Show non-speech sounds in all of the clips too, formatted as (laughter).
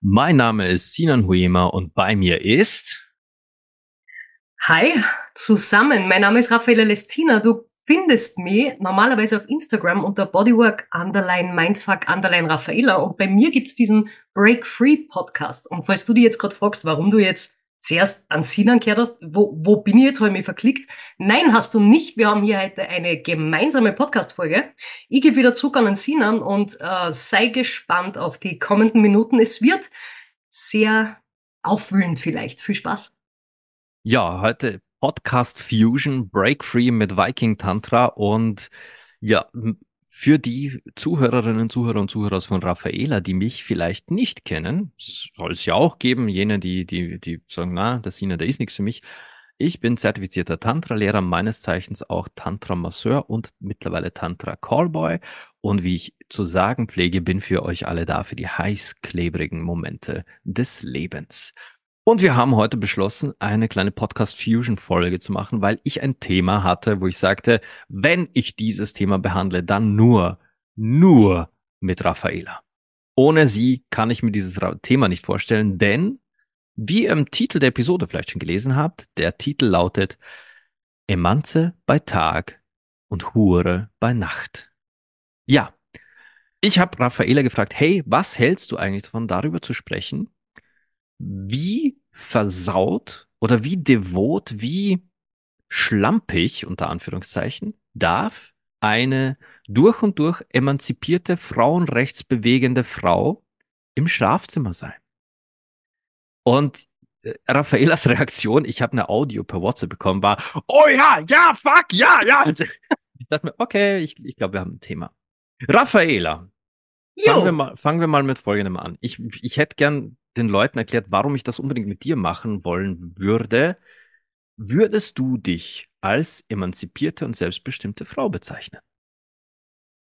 Mein Name ist Sinan Huema und bei mir ist... Hi, zusammen. Mein Name ist Raffaella Lestina. Du findest mich normalerweise auf Instagram unter Bodywork Underline Mindfuck Underline Raffaella und bei mir gibt's diesen Break Free Podcast. Und falls du dir jetzt gerade fragst, warum du jetzt zuerst an Sinan gehört hast, wo, wo bin ich jetzt, habe ich mich verklickt. Nein, hast du nicht. Wir haben hier heute eine gemeinsame Podcast-Folge. Ich gebe wieder Zug an den Sinan und äh, sei gespannt auf die kommenden Minuten. Es wird sehr aufwühlend vielleicht. Viel Spaß. Ja, heute Podcast Fusion Break Free mit Viking Tantra und ja, für die Zuhörerinnen, Zuhörer und Zuhörer von Raffaela, die mich vielleicht nicht kennen, soll es ja auch geben, jene, die, die, die sagen, na, der Sina, der ist nichts für mich. Ich bin zertifizierter Tantra-Lehrer, meines Zeichens auch Tantra-Masseur und mittlerweile Tantra-Callboy. Und wie ich zu sagen pflege, bin für euch alle da für die heißklebrigen Momente des Lebens. Und wir haben heute beschlossen, eine kleine Podcast Fusion Folge zu machen, weil ich ein Thema hatte, wo ich sagte, wenn ich dieses Thema behandle, dann nur, nur mit Raffaela. Ohne sie kann ich mir dieses Thema nicht vorstellen, denn wie ihr im Titel der Episode vielleicht schon gelesen habt, der Titel lautet Emanze bei Tag und Hure bei Nacht. Ja, ich habe Raffaela gefragt, hey, was hältst du eigentlich davon, darüber zu sprechen, wie versaut oder wie devot, wie schlampig, unter Anführungszeichen, darf eine durch und durch emanzipierte, frauenrechtsbewegende Frau im Schlafzimmer sein. Und äh, Raffaelas Reaktion, ich habe eine Audio per WhatsApp bekommen, war, oh ja, ja, fuck, ja, ja. (laughs) Ich dachte mir, okay, ich, ich glaube, wir haben ein Thema. Raffaela, fangen wir, mal, fangen wir mal mit folgendem an. Ich, ich hätte gern den Leuten erklärt, warum ich das unbedingt mit dir machen wollen würde, würdest du dich als emanzipierte und selbstbestimmte Frau bezeichnen?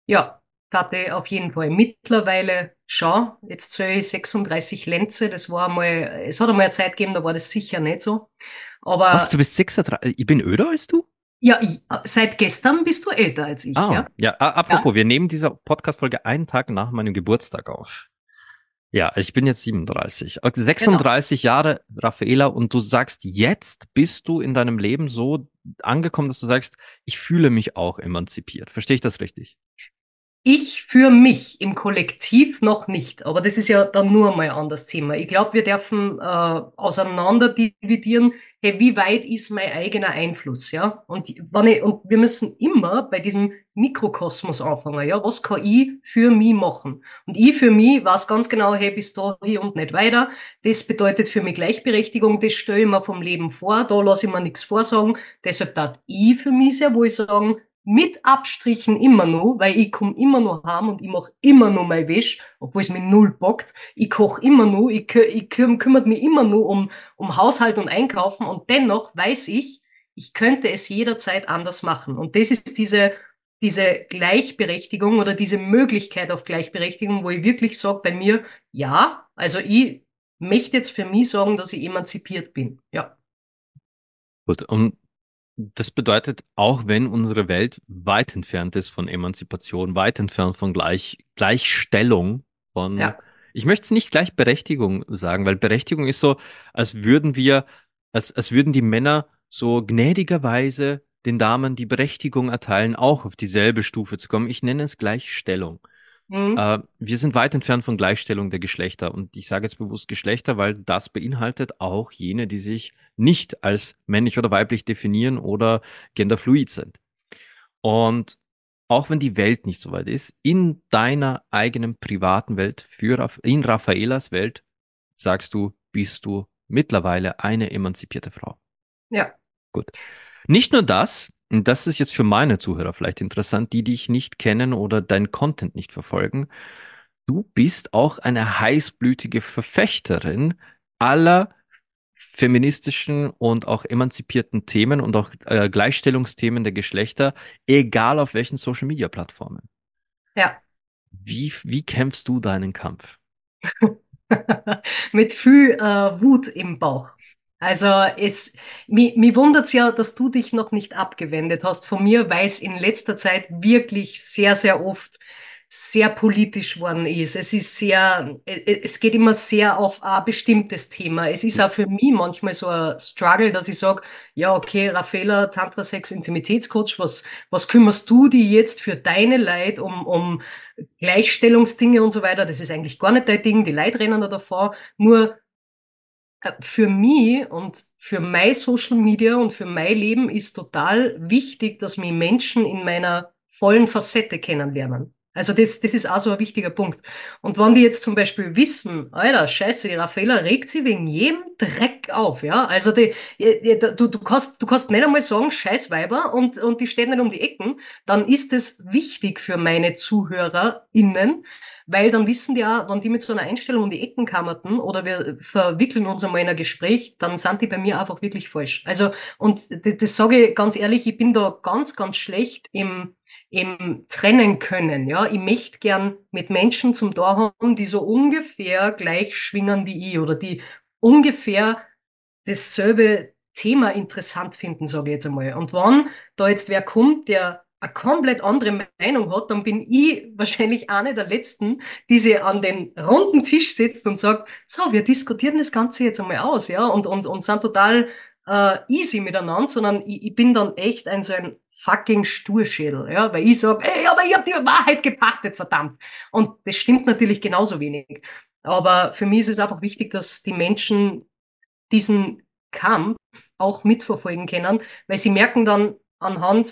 Ja, hatte auf jeden Fall. Mittlerweile schon. Jetzt zähle ich 36 Lenze. Das war einmal, es hat einmal eine Zeit gegeben, da war das sicher nicht so. Aber. Was, du bist 36? Ich bin öder als du? Ja, seit gestern bist du älter als ich. Ah, ja, ja apropos, ja. wir nehmen diese Podcast-Folge einen Tag nach meinem Geburtstag auf. Ja, ich bin jetzt 37. 36 genau. Jahre, Raffaela, und du sagst, jetzt bist du in deinem Leben so angekommen, dass du sagst, ich fühle mich auch emanzipiert. Verstehe ich das richtig? Ich für mich im Kollektiv noch nicht, aber das ist ja dann nur mal ein anderes Thema. Ich glaube, wir dürfen äh, auseinander dividieren, hey, wie weit ist mein eigener Einfluss, ja? Und wenn ich, und wir müssen immer bei diesem Mikrokosmos anfangen, ja? Was kann ich für mich machen? Und ich für mich weiß ganz genau, hey, bis da hier und nicht weiter. Das bedeutet für mich Gleichberechtigung, das stelle ich mir vom Leben vor, da lasse ich mir nichts vorsagen. Deshalb darf ich für mich sehr wohl sagen, mit Abstrichen immer noch, weil ich komm immer noch heim und ich mach immer noch mein Wäsch, obwohl es mir null bockt. Ich koch immer noch, ich, ich kümmert mich immer nur um, um Haushalt und Einkaufen und dennoch weiß ich, ich könnte es jederzeit anders machen. Und das ist diese, diese Gleichberechtigung oder diese Möglichkeit auf Gleichberechtigung, wo ich wirklich sage bei mir, ja, also ich möchte jetzt für mich sagen, dass ich emanzipiert bin. Ja. Gut, und das bedeutet, auch wenn unsere Welt weit entfernt ist von Emanzipation, weit entfernt von Gleich, Gleichstellung, von, ja. ich möchte es nicht Gleichberechtigung sagen, weil Berechtigung ist so, als würden wir, als, als würden die Männer so gnädigerweise den Damen die Berechtigung erteilen, auch auf dieselbe Stufe zu kommen. Ich nenne es Gleichstellung. Mhm. Äh, wir sind weit entfernt von Gleichstellung der Geschlechter. Und ich sage jetzt bewusst Geschlechter, weil das beinhaltet auch jene, die sich nicht als männlich oder weiblich definieren oder genderfluid sind. Und auch wenn die Welt nicht so weit ist, in deiner eigenen privaten Welt, für, in Raffaelas Welt, sagst du, bist du mittlerweile eine emanzipierte Frau. Ja. Gut. Nicht nur das, und das ist jetzt für meine Zuhörer vielleicht interessant, die dich nicht kennen oder dein Content nicht verfolgen. Du bist auch eine heißblütige Verfechterin aller feministischen und auch emanzipierten Themen und auch äh, Gleichstellungsthemen der Geschlechter, egal auf welchen Social-Media-Plattformen. Ja. Wie, wie kämpfst du deinen Kampf? (laughs) Mit viel äh, Wut im Bauch. Also es, mir, mir wundert's ja, dass du dich noch nicht abgewendet hast von mir, weil es in letzter Zeit wirklich sehr, sehr oft sehr politisch worden ist. Es ist sehr, es geht immer sehr auf ein bestimmtes Thema. Es ist auch für mich manchmal so ein Struggle, dass ich sage, ja, okay, Raffaella, Tantra Sex Intimitätscoach, was, was kümmerst du die jetzt für deine Leid um, um Gleichstellungsdinge und so weiter? Das ist eigentlich gar nicht dein Ding, die Leute rennen da davor. Nur äh, für mich und für mein Social Media und für mein Leben ist total wichtig, dass mich Menschen in meiner vollen Facette kennenlernen. Also das, das ist auch so ein wichtiger Punkt. Und wenn die jetzt zum Beispiel wissen, Alter, scheiße, die Raffaella regt sie wegen jedem Dreck auf, ja. Also die, du, du kannst, du kannst nicht einmal sagen, scheiß Weiber und, und die stehen nicht um die Ecken, dann ist es wichtig für meine ZuhörerInnen, weil dann wissen die auch, wenn die mit so einer Einstellung um die Ecken kammerten oder wir verwickeln uns einmal in ein Gespräch, dann sind die bei mir einfach wirklich falsch. Also, und das, das sage ich ganz ehrlich, ich bin da ganz, ganz schlecht im eben trennen können. Ja, ich möchte gern mit Menschen zum Tor haben, die so ungefähr gleich schwingen wie ich oder die ungefähr dasselbe Thema interessant finden, sage ich jetzt einmal. Und wenn da jetzt wer kommt, der eine komplett andere Meinung hat, dann bin ich wahrscheinlich eine der Letzten, die sich an den runden Tisch setzt und sagt, so, wir diskutieren das Ganze jetzt einmal aus, ja, und, und, und sind total äh, easy miteinander, sondern ich, ich bin dann echt ein so ein fucking Sturschädel, ja, weil ich sag, ey, aber ich habe die Wahrheit gepachtet, verdammt. Und das stimmt natürlich genauso wenig. Aber für mich ist es einfach wichtig, dass die Menschen diesen Kampf auch mitverfolgen können, weil sie merken dann anhand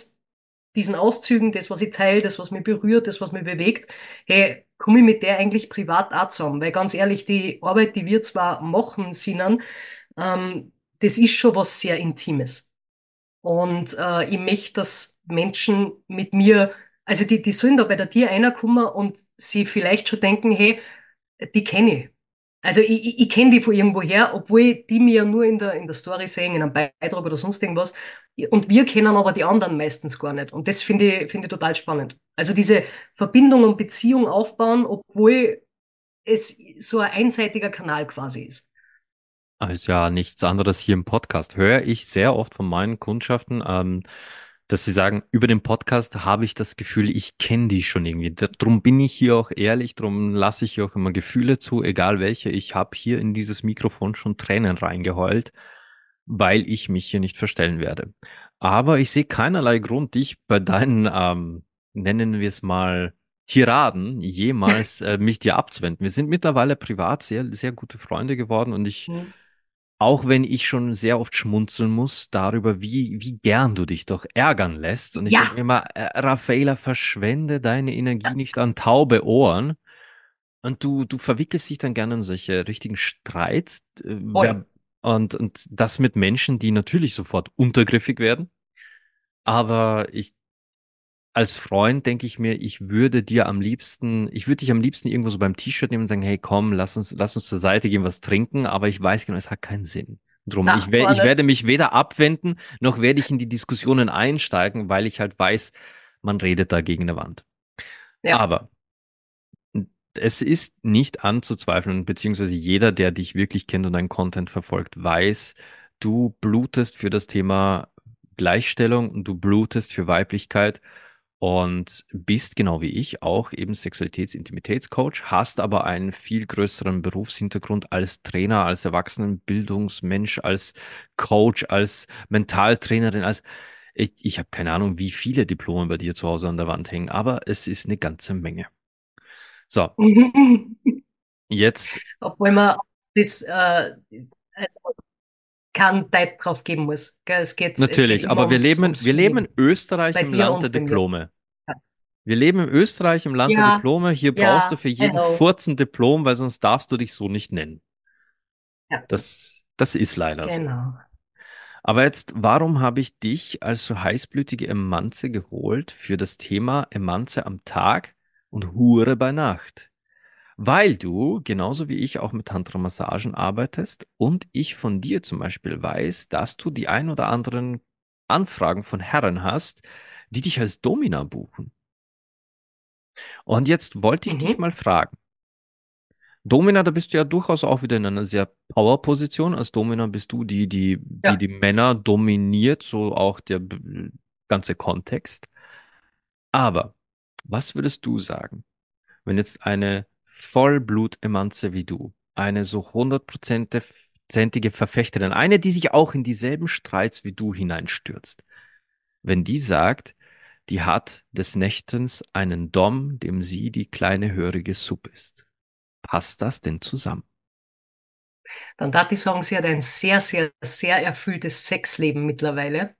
diesen Auszügen, das, was ich teile, das, was mich berührt, das, was mich bewegt, hey, komme ich mit der eigentlich privat auch zusammen? Weil ganz ehrlich, die Arbeit, die wir zwar machen, Sinan, ähm, das ist schon was sehr Intimes. Und äh, ich möchte, dass Menschen mit mir, also die, die sollen da bei der Tier einer kommen und sie vielleicht schon denken, hey, die kenne ich. Also ich, ich, ich kenne die von irgendwoher, obwohl die mir nur in der, in der Story sehen, in einem Beitrag oder sonst irgendwas. Und wir kennen aber die anderen meistens gar nicht. Und das finde ich, finde ich total spannend. Also diese Verbindung und Beziehung aufbauen, obwohl es so ein einseitiger Kanal quasi ist. Ist ja nichts anderes hier im Podcast. Höre ich sehr oft von meinen Kundschaften, ähm, dass sie sagen, über den Podcast habe ich das Gefühl, ich kenne die schon irgendwie. Darum bin ich hier auch ehrlich, darum lasse ich hier auch immer Gefühle zu, egal welche. Ich habe hier in dieses Mikrofon schon Tränen reingeheult, weil ich mich hier nicht verstellen werde. Aber ich sehe keinerlei Grund, dich bei deinen, ähm, nennen wir es mal, Tiraden jemals (laughs) äh, mich dir abzuwenden. Wir sind mittlerweile privat sehr, sehr gute Freunde geworden und ich mhm auch wenn ich schon sehr oft schmunzeln muss darüber, wie, wie gern du dich doch ärgern lässt. Und ich ja. denke immer, äh, Raffaela, verschwende deine Energie nicht an taube Ohren. Und du, du verwickelst dich dann gerne in solche richtigen Streits. Äh, ja. und, und das mit Menschen, die natürlich sofort untergriffig werden. Aber ich als Freund denke ich mir, ich würde dir am liebsten, ich würde dich am liebsten irgendwo so beim T-Shirt nehmen und sagen, hey, komm, lass uns, lass uns zur Seite gehen, was trinken, aber ich weiß genau, es hat keinen Sinn. Drum, Ach, ich, we ich werde mich weder abwenden, noch werde ich in die Diskussionen einsteigen, weil ich halt weiß, man redet da gegen eine Wand. Ja. Aber es ist nicht anzuzweifeln, beziehungsweise jeder, der dich wirklich kennt und deinen Content verfolgt, weiß, du blutest für das Thema Gleichstellung und du blutest für Weiblichkeit und bist genau wie ich auch eben Sexualitäts-Intimitätscoach, hast aber einen viel größeren Berufshintergrund als Trainer, als Erwachsenenbildungsmensch, als Coach, als Mentaltrainerin, als ich, ich habe keine Ahnung, wie viele Diplome bei dir zu Hause an der Wand hängen, aber es ist eine ganze Menge. So. (laughs) Jetzt. Obwohl man das äh, also keinen Zeit drauf geben muss. Es geht, Natürlich, es geht aber wir leben, wir leben in Österreich im Land der Diplome. Wir leben in Österreich im Land ja. der Diplome. Hier ja. brauchst du für jeden Hello. Furzen Diplom, weil sonst darfst du dich so nicht nennen. Das, das ist leider genau. so. Aber jetzt, warum habe ich dich als so heißblütige Emanze geholt für das Thema Emanze am Tag und Hure bei Nacht? Weil du, genauso wie ich, auch mit Tantra-Massagen arbeitest und ich von dir zum Beispiel weiß, dass du die ein oder anderen Anfragen von Herren hast, die dich als Domina buchen. Und jetzt wollte ich dich Mhm. mal fragen. Domina, da bist du ja durchaus auch wieder in einer sehr Power-Position. Als Domina bist du die, die, die Ja. die Männer dominiert, so auch der ganze Kontext. Aber was würdest du sagen, wenn jetzt eine Vollblut-Emanze wie du, eine so hundertprozentige Verfechterin, eine, die sich auch in dieselben Streits wie du hineinstürzt, wenn die sagt, die hat des Nächtens einen Dom, dem sie die kleine hörige Sub ist. Passt das denn zusammen? Dann darf ich sagen, sie hat ein sehr, sehr, sehr erfülltes Sexleben mittlerweile.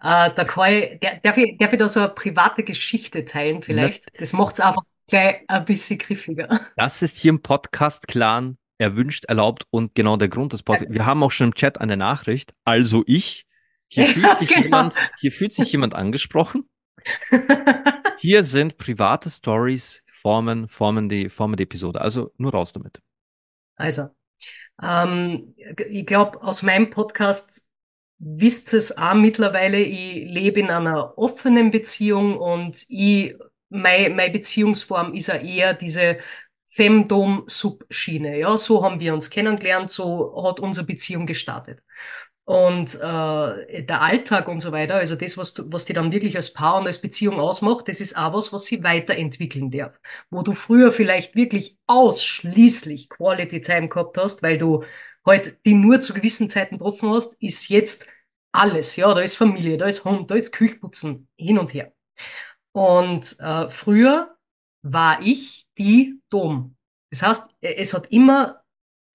Äh, da kann ich, der, darf ich, darf ich da so eine private Geschichte teilen vielleicht? Das macht es einfach gleich ein bisschen griffiger. Das ist hier im Podcast-Clan erwünscht, erlaubt und genau der Grund des Podcasts. Wir haben auch schon im Chat eine Nachricht. Also ich. Hier (laughs) fühlt Ja, sich genau. jemand, hier fühlt sich jemand angesprochen. (laughs) Hier sind private Stories, formen, formen die, formen die Episode. Also nur raus damit. Also, ähm, ich glaube, aus meinem Podcast wisst ihr es auch mittlerweile, ich lebe in einer offenen Beziehung und ich, meine, meine Beziehungsform ist ja eher diese Femdom-Sub-Schiene. Ja, so haben wir uns kennengelernt, so hat unsere Beziehung gestartet. Und äh, der Alltag und so weiter, also das, was, du, was die dann wirklich als Paar und als Beziehung ausmacht, das ist auch was, was sie weiterentwickeln darf. Wo du früher vielleicht wirklich ausschließlich Quality Time gehabt hast, weil du halt die nur zu gewissen Zeiten getroffen hast, ist jetzt alles. Ja, da ist Familie, da ist Hund, da ist Küchputzen, hin und her. Und äh, früher war ich die Dom. Das heißt, es hat immer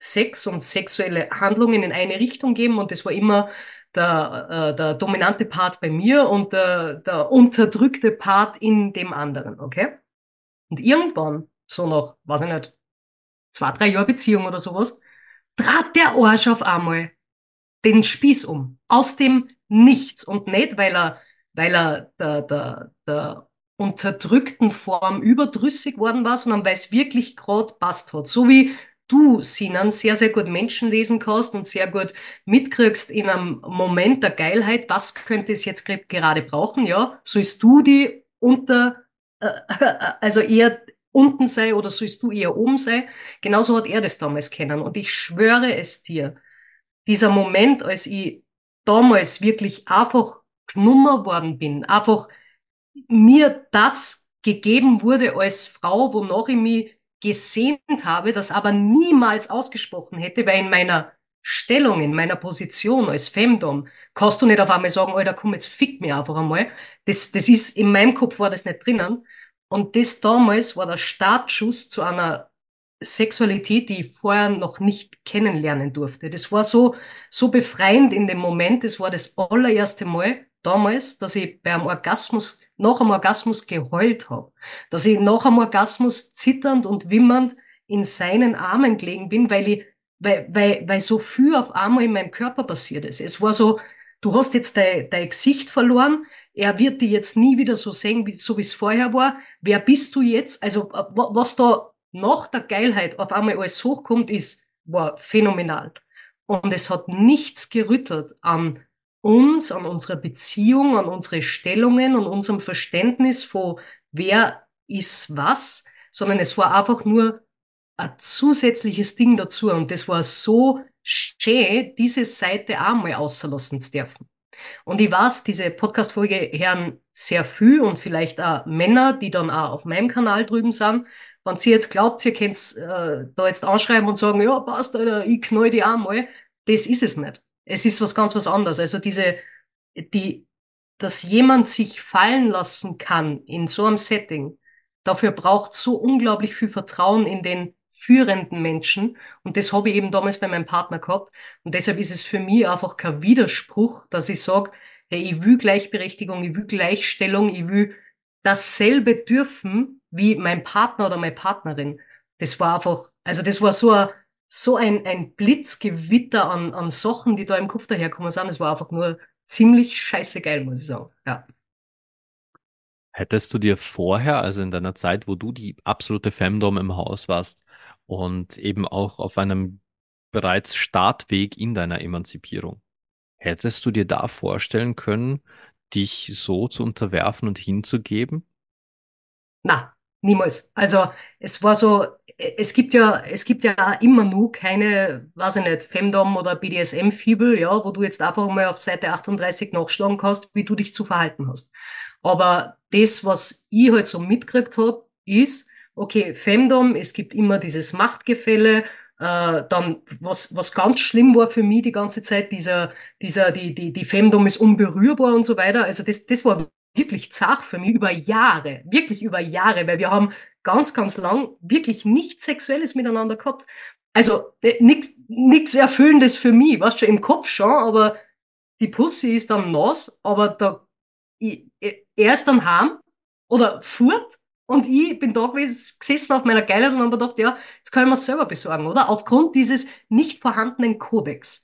Sex und sexuelle Handlungen in eine Richtung gegeben und das war immer der, äh, der dominante Part bei mir und der, der unterdrückte Part in dem anderen, okay? Und irgendwann, so nach, weiß ich nicht, zwei, drei Jahre Beziehung oder sowas, trat der Arsch auf einmal den Spieß um. Aus dem Nichts. Und nicht, weil er, weil er der, der, der unterdrückten Form überdrüssig worden war, sondern weil es wirklich gerade passt hat. So wie du, Sinan, sehr, sehr gut Menschen lesen kannst und sehr gut mitkriegst in einem Moment der Geilheit, was könnte es jetzt gerade brauchen, ja, sollst du die unter, äh, (laughs) also eher unten sei oder sollst du eher oben sei. Genauso hat er das damals kennen. Und ich schwöre es dir, dieser Moment, als ich damals wirklich einfach knummer worden bin, einfach mir das gegeben wurde als Frau, wonach ich mich gesehnt habe, das aber niemals ausgesprochen hätte, weil in meiner Stellung, in meiner Position als Femdom, kannst du nicht auf einmal sagen, Alter, komm, jetzt fick mich einfach einmal. Das, das ist, in meinem Kopf war das nicht drinnen. Und das damals war der Startschuss zu einer Sexualität, die ich vorher noch nicht kennenlernen durfte. Das war so, so befreiend in dem Moment. Das war das allererste Mal damals, dass ich beim Orgasmus, nach einem Orgasmus geheult habe. Dass ich nach einem Orgasmus zitternd und wimmernd in seinen Armen gelegen bin, weil ich, weil, weil, weil so viel auf einmal in meinem Körper passiert ist. Es war so, du hast jetzt dein, dein Gesicht verloren, er wird dich jetzt nie wieder so sehen, wie, so wie es vorher war. Wer bist du jetzt? Also, was da nach der Geilheit auf einmal alles hochkommt, ist, war phänomenal. Und es hat nichts gerüttelt an uns, an unserer Beziehung, an unsere Stellungen, an unserem Verständnis von wer ist was, sondern es war einfach nur ein zusätzliches Ding dazu. Und das war so schön, diese Seite auch mal außerlassen zu dürfen. Und ich weiß, diese Podcast-Folge hören sehr viel und vielleicht auch Männer, die dann auch auf meinem Kanal drüben sind. Wenn sie jetzt glaubt, ihr könnt äh, da jetzt anschreiben und sagen, ja, passt, Alter, ich knall die auch mal. Das ist es nicht. Es ist was ganz was anderes. Also diese, die, dass jemand sich fallen lassen kann in so einem Setting, dafür braucht so unglaublich viel Vertrauen in den führenden Menschen. Und das habe ich eben damals bei meinem Partner gehabt. Und deshalb ist es für mich einfach kein Widerspruch, dass ich sage, hey, ich will Gleichberechtigung, ich will Gleichstellung, ich will dasselbe dürfen wie mein Partner oder meine Partnerin. Das war einfach, also das war so ein, so ein, ein Blitzgewitter an, an Sachen, die da im Kopf daherkommen sind. Das war einfach nur ziemlich scheiße geil, muss ich sagen. Ja. Hättest du dir vorher, also in deiner Zeit, wo du die absolute Femdom im Haus warst, und eben auch auf einem bereits Startweg in deiner Emanzipierung. Hättest du dir da vorstellen können, dich so zu unterwerfen und hinzugeben? Na, niemals. Also es war so, es gibt ja, es gibt ja immer nur keine, weiß ich nicht, Femdom oder BDSM-Fibel, ja, wo du jetzt einfach mal auf Seite 38 nachschlagen kannst, wie du dich zu verhalten hast. Aber das, was ich halt so mitgekriegt habe, ist, okay, Femdom, es gibt immer dieses Machtgefälle, äh, dann, was, was ganz schlimm war für mich die ganze Zeit, dieser, dieser, die, die, die Femdom ist unberührbar und so weiter. Also das, das war wirklich zart für mich über Jahre, wirklich über Jahre, weil wir haben ganz, ganz lang wirklich nichts Sexuelles miteinander gehabt. Also äh, nichts Erfüllendes für mich, weißt du, im Kopf schon, aber die Pussy ist dann nass, aber da, ich, er ist dann heim oder furt und ich bin da gewesen, gesessen auf meiner Geile und habe mir gedacht, ja, jetzt können wir es selber besorgen, oder? Aufgrund dieses nicht vorhandenen Kodex.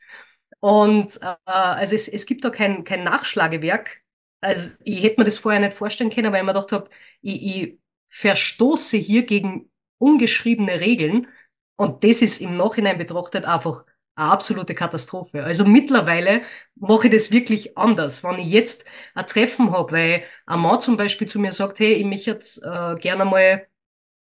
Und äh, also es, es gibt da kein, kein Nachschlagewerk, also ich hätte mir das vorher nicht vorstellen können, weil ich mir gedacht habe, ich, ich verstoße hier gegen ungeschriebene Regeln und das ist im Nachhinein betrachtet einfach eine absolute Katastrophe. Also mittlerweile mache ich das wirklich anders. Wenn ich jetzt ein Treffen habe, weil ein Mann zum Beispiel zu mir sagt, hey, ich möchte jetzt äh, gerne mal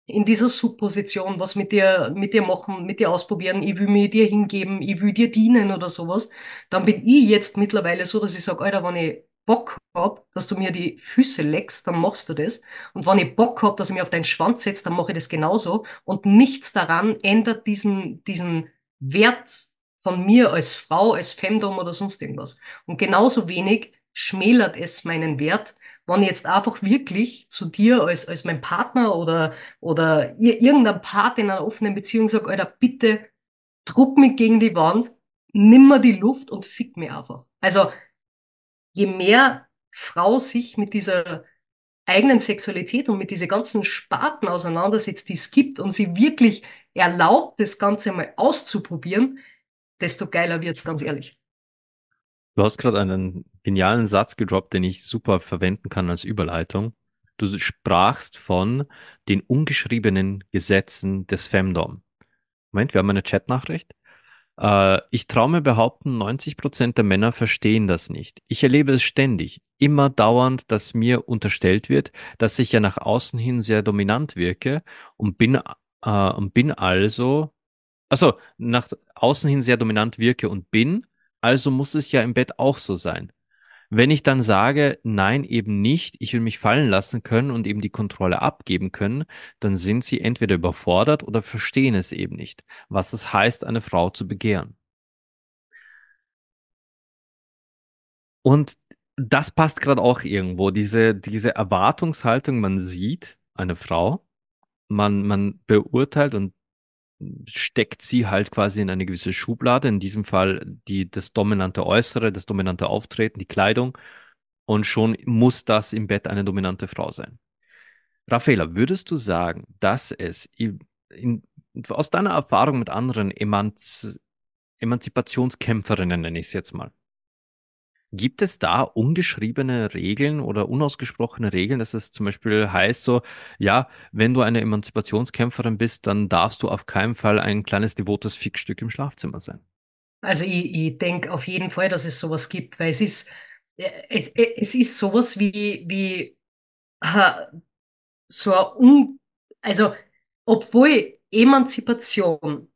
in dieser Subposition was mit dir, mit dir machen, mit dir ausprobieren, ich will mir dir hingeben, ich will dir dienen oder sowas, dann bin ich jetzt mittlerweile so, dass ich sage, Alter, wenn ich Bock hab, dass du mir die Füße leckst, dann machst du das. Und wenn ich Bock hab, dass ich mir auf deinen Schwanz setze, dann mache ich das genauso. Und nichts daran ändert diesen, diesen Wert von mir als Frau, als Femdom oder sonst irgendwas. Und genauso wenig schmälert es meinen Wert, wenn ich jetzt einfach wirklich zu dir als, als mein Partner oder, oder irgendein Part in einer offenen Beziehung sage, Alter, bitte druck mich gegen die Wand, nimm mir die Luft und fick mich einfach. Also, je mehr Frau sich mit dieser eigenen Sexualität und mit diese ganzen Sparten auseinandersetzt, die es gibt und sie wirklich erlaubt, das Ganze mal auszuprobieren, desto geiler wird's, ganz ehrlich. Du hast gerade einen genialen Satz gedroppt, den ich super verwenden kann als Überleitung. Du sprachst von den ungeschriebenen Gesetzen des Femdom. Moment, wir haben eine Chatnachricht. Äh, ich traue mir behaupten, 90 Prozent der Männer verstehen das nicht. Ich erlebe es ständig, immer dauernd, dass mir unterstellt wird, dass ich ja nach außen hin sehr dominant wirke und bin, äh, und bin also, also nach außen hin sehr dominant wirke und bin, also muss es ja im Bett auch so sein. Wenn ich dann sage, nein, eben nicht, ich will mich fallen lassen können und eben die Kontrolle abgeben können, dann sind sie entweder überfordert oder verstehen es eben nicht, was es heißt, eine Frau zu begehren. Und das passt gerade auch irgendwo, diese, diese Erwartungshaltung, man sieht eine Frau, man, man beurteilt und steckt sie halt quasi in eine gewisse Schublade, in diesem Fall die, das dominante Äußere, das dominante Auftreten, die Kleidung. Und schon muss das im Bett eine dominante Frau sein. Raffaela, würdest du sagen, dass es in, in, aus deiner Erfahrung mit anderen Emanz Emanzipationskämpferinnen, nenne ich es jetzt mal, Gibt es da ungeschriebene Regeln oder unausgesprochene Regeln, dass es zum Beispiel heißt so, ja, wenn du eine Emanzipationskämpferin bist, dann darfst du auf keinen Fall ein kleines devotes Fickstück im Schlafzimmer sein? Also ich, ich denke auf jeden Fall, dass es sowas gibt, weil es ist, es, es ist sowas wie, wie so ein, Un also obwohl Emanzipation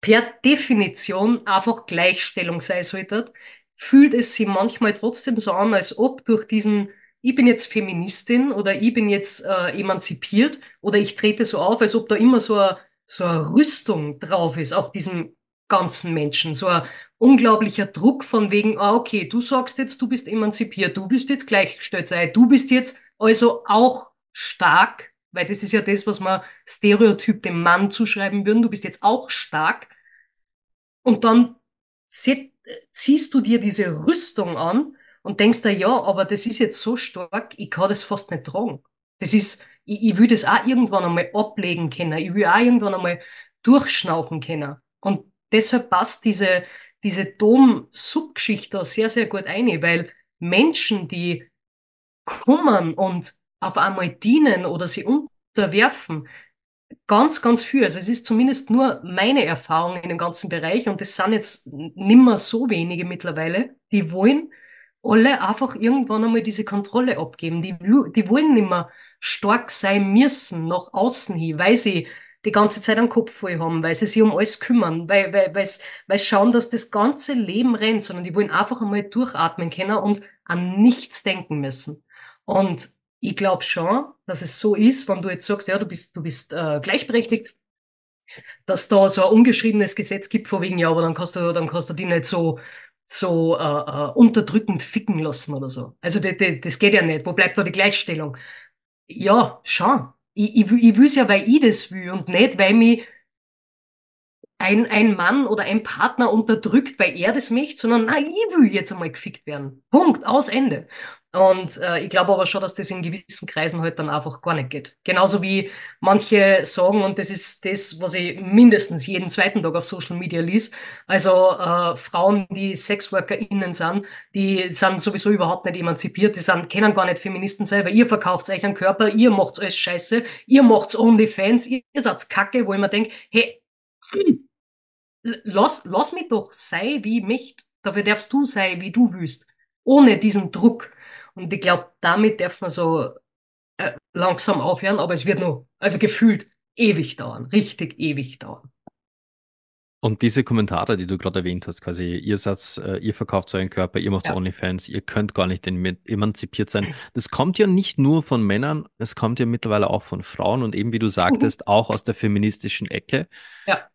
per Definition einfach Gleichstellung sein sollte, fühlt es sich manchmal trotzdem so an, als ob durch diesen, ich bin jetzt Feministin oder ich bin jetzt äh, emanzipiert oder ich trete so auf, als ob da immer so eine, so eine Rüstung drauf ist auf diesem ganzen Menschen. So ein unglaublicher Druck von wegen, ah, okay, du sagst jetzt, du bist emanzipiert, du bist jetzt gleichgestellt sei, du bist jetzt also auch stark, weil das ist ja das, was man Stereotyp dem Mann zuschreiben würden, du bist jetzt auch stark. Und dann ziehst du dir diese Rüstung an und denkst da, ja, aber das ist jetzt so stark, ich kann das fast nicht tragen. Das ist, ich, ich will das auch irgendwann einmal ablegen können. Ich will auch irgendwann einmal durchschnaufen können. Und deshalb passt diese, diese Dom-Subgeschichte sehr, sehr gut ein, weil Menschen, die kommen und auf einmal dienen oder sie unterwerfen, ganz, ganz viel. Also es ist zumindest nur meine Erfahrung in dem ganzen Bereich und es sind jetzt nimmer so wenige mittlerweile, die wollen alle einfach irgendwann einmal diese Kontrolle abgeben. Die, die wollen nimmer stark sein müssen nach außen hin, weil sie die ganze Zeit einen Kopf voll haben, weil sie sich um alles kümmern, weil, weil, weil, weil schauen, dass das ganze Leben rennt, sondern die wollen einfach einmal durchatmen können und an nichts denken müssen. Und ich glaube schon, dass es so ist, wenn du jetzt sagst, ja, du bist, du bist äh, gleichberechtigt, dass da so ein ungeschriebenes Gesetz gibt, vor wegen, ja, aber dann kannst du, dann kannst du die nicht so, so äh, äh, unterdrückend ficken lassen oder so. Also das, das geht ja nicht. Wo bleibt da die Gleichstellung? Ja, schon. Ich, ich, ich will ja, weil ich das will und nicht, weil mich ein, ein Mann oder ein Partner unterdrückt, weil er das möchte, sondern na, ich will jetzt einmal gefickt werden. Punkt, aus Ende. Und äh, ich glaube aber schon, dass das in gewissen Kreisen halt dann einfach gar nicht geht. Genauso wie manche sagen, und das ist das, was ich mindestens jeden zweiten Tag auf Social Media liest, also äh, Frauen, die SexworkerInnen sind, die sind sowieso überhaupt nicht emanzipiert, die sind, kennen gar nicht Feministen selber. Ihr verkauft euch einen Körper, ihr macht's alles scheiße, ihr macht's Onlyfans, ihr, ihr seid Kacke, wo ich mir denke, hey, lass, lass mich doch sei wie mich. Dafür darfst du sein, wie du willst. Ohne diesen Druck. Und ich glaube, damit darf man so äh, langsam aufhören, aber es wird nur, also gefühlt, ewig dauern. Richtig ewig dauern. Und diese Kommentare, die du gerade erwähnt hast, quasi, ihr Satz, äh, ihr verkauft euren Körper, ihr macht ja. OnlyFans, ihr könnt gar nicht emanzipiert sein. Das kommt ja nicht nur von Männern, es kommt ja mittlerweile auch von Frauen und eben, wie du sagtest, mhm. (laughs) auch aus der feministischen Ecke. Ja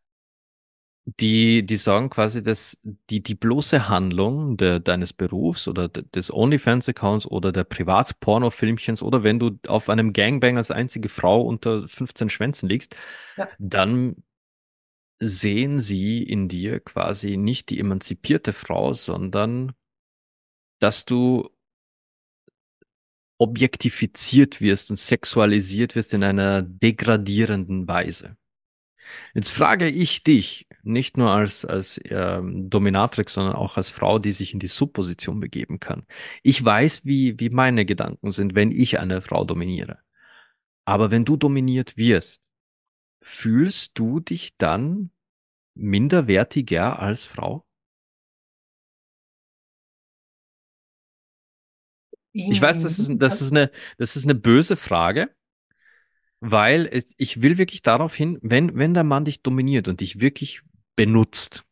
die, die sagen quasi, dass die, die bloße Handlung de, deines Berufs oder de, des OnlyFans-Accounts oder der Privat-Porno-Filmchens oder wenn du auf einem Gangbang als einzige Frau unter 15 Schwänzen liegst, ja. dann sehen sie in dir quasi nicht die emanzipierte Frau, sondern dass du objektifiziert wirst und sexualisiert wirst in einer degradierenden Weise. Jetzt frage ich dich, nicht nur als, als ähm, Dominatrix, sondern auch als Frau, die sich in die Subposition begeben kann. Ich weiß, wie, wie meine Gedanken sind, wenn ich eine Frau dominiere. Aber wenn du dominiert wirst, fühlst du dich dann minderwertiger als Frau? Ich weiß, das ist, das ist eine, das ist eine böse Frage, weil ich will wirklich darauf hin, wenn, wenn der Mann dich dominiert und dich wirklich benutzt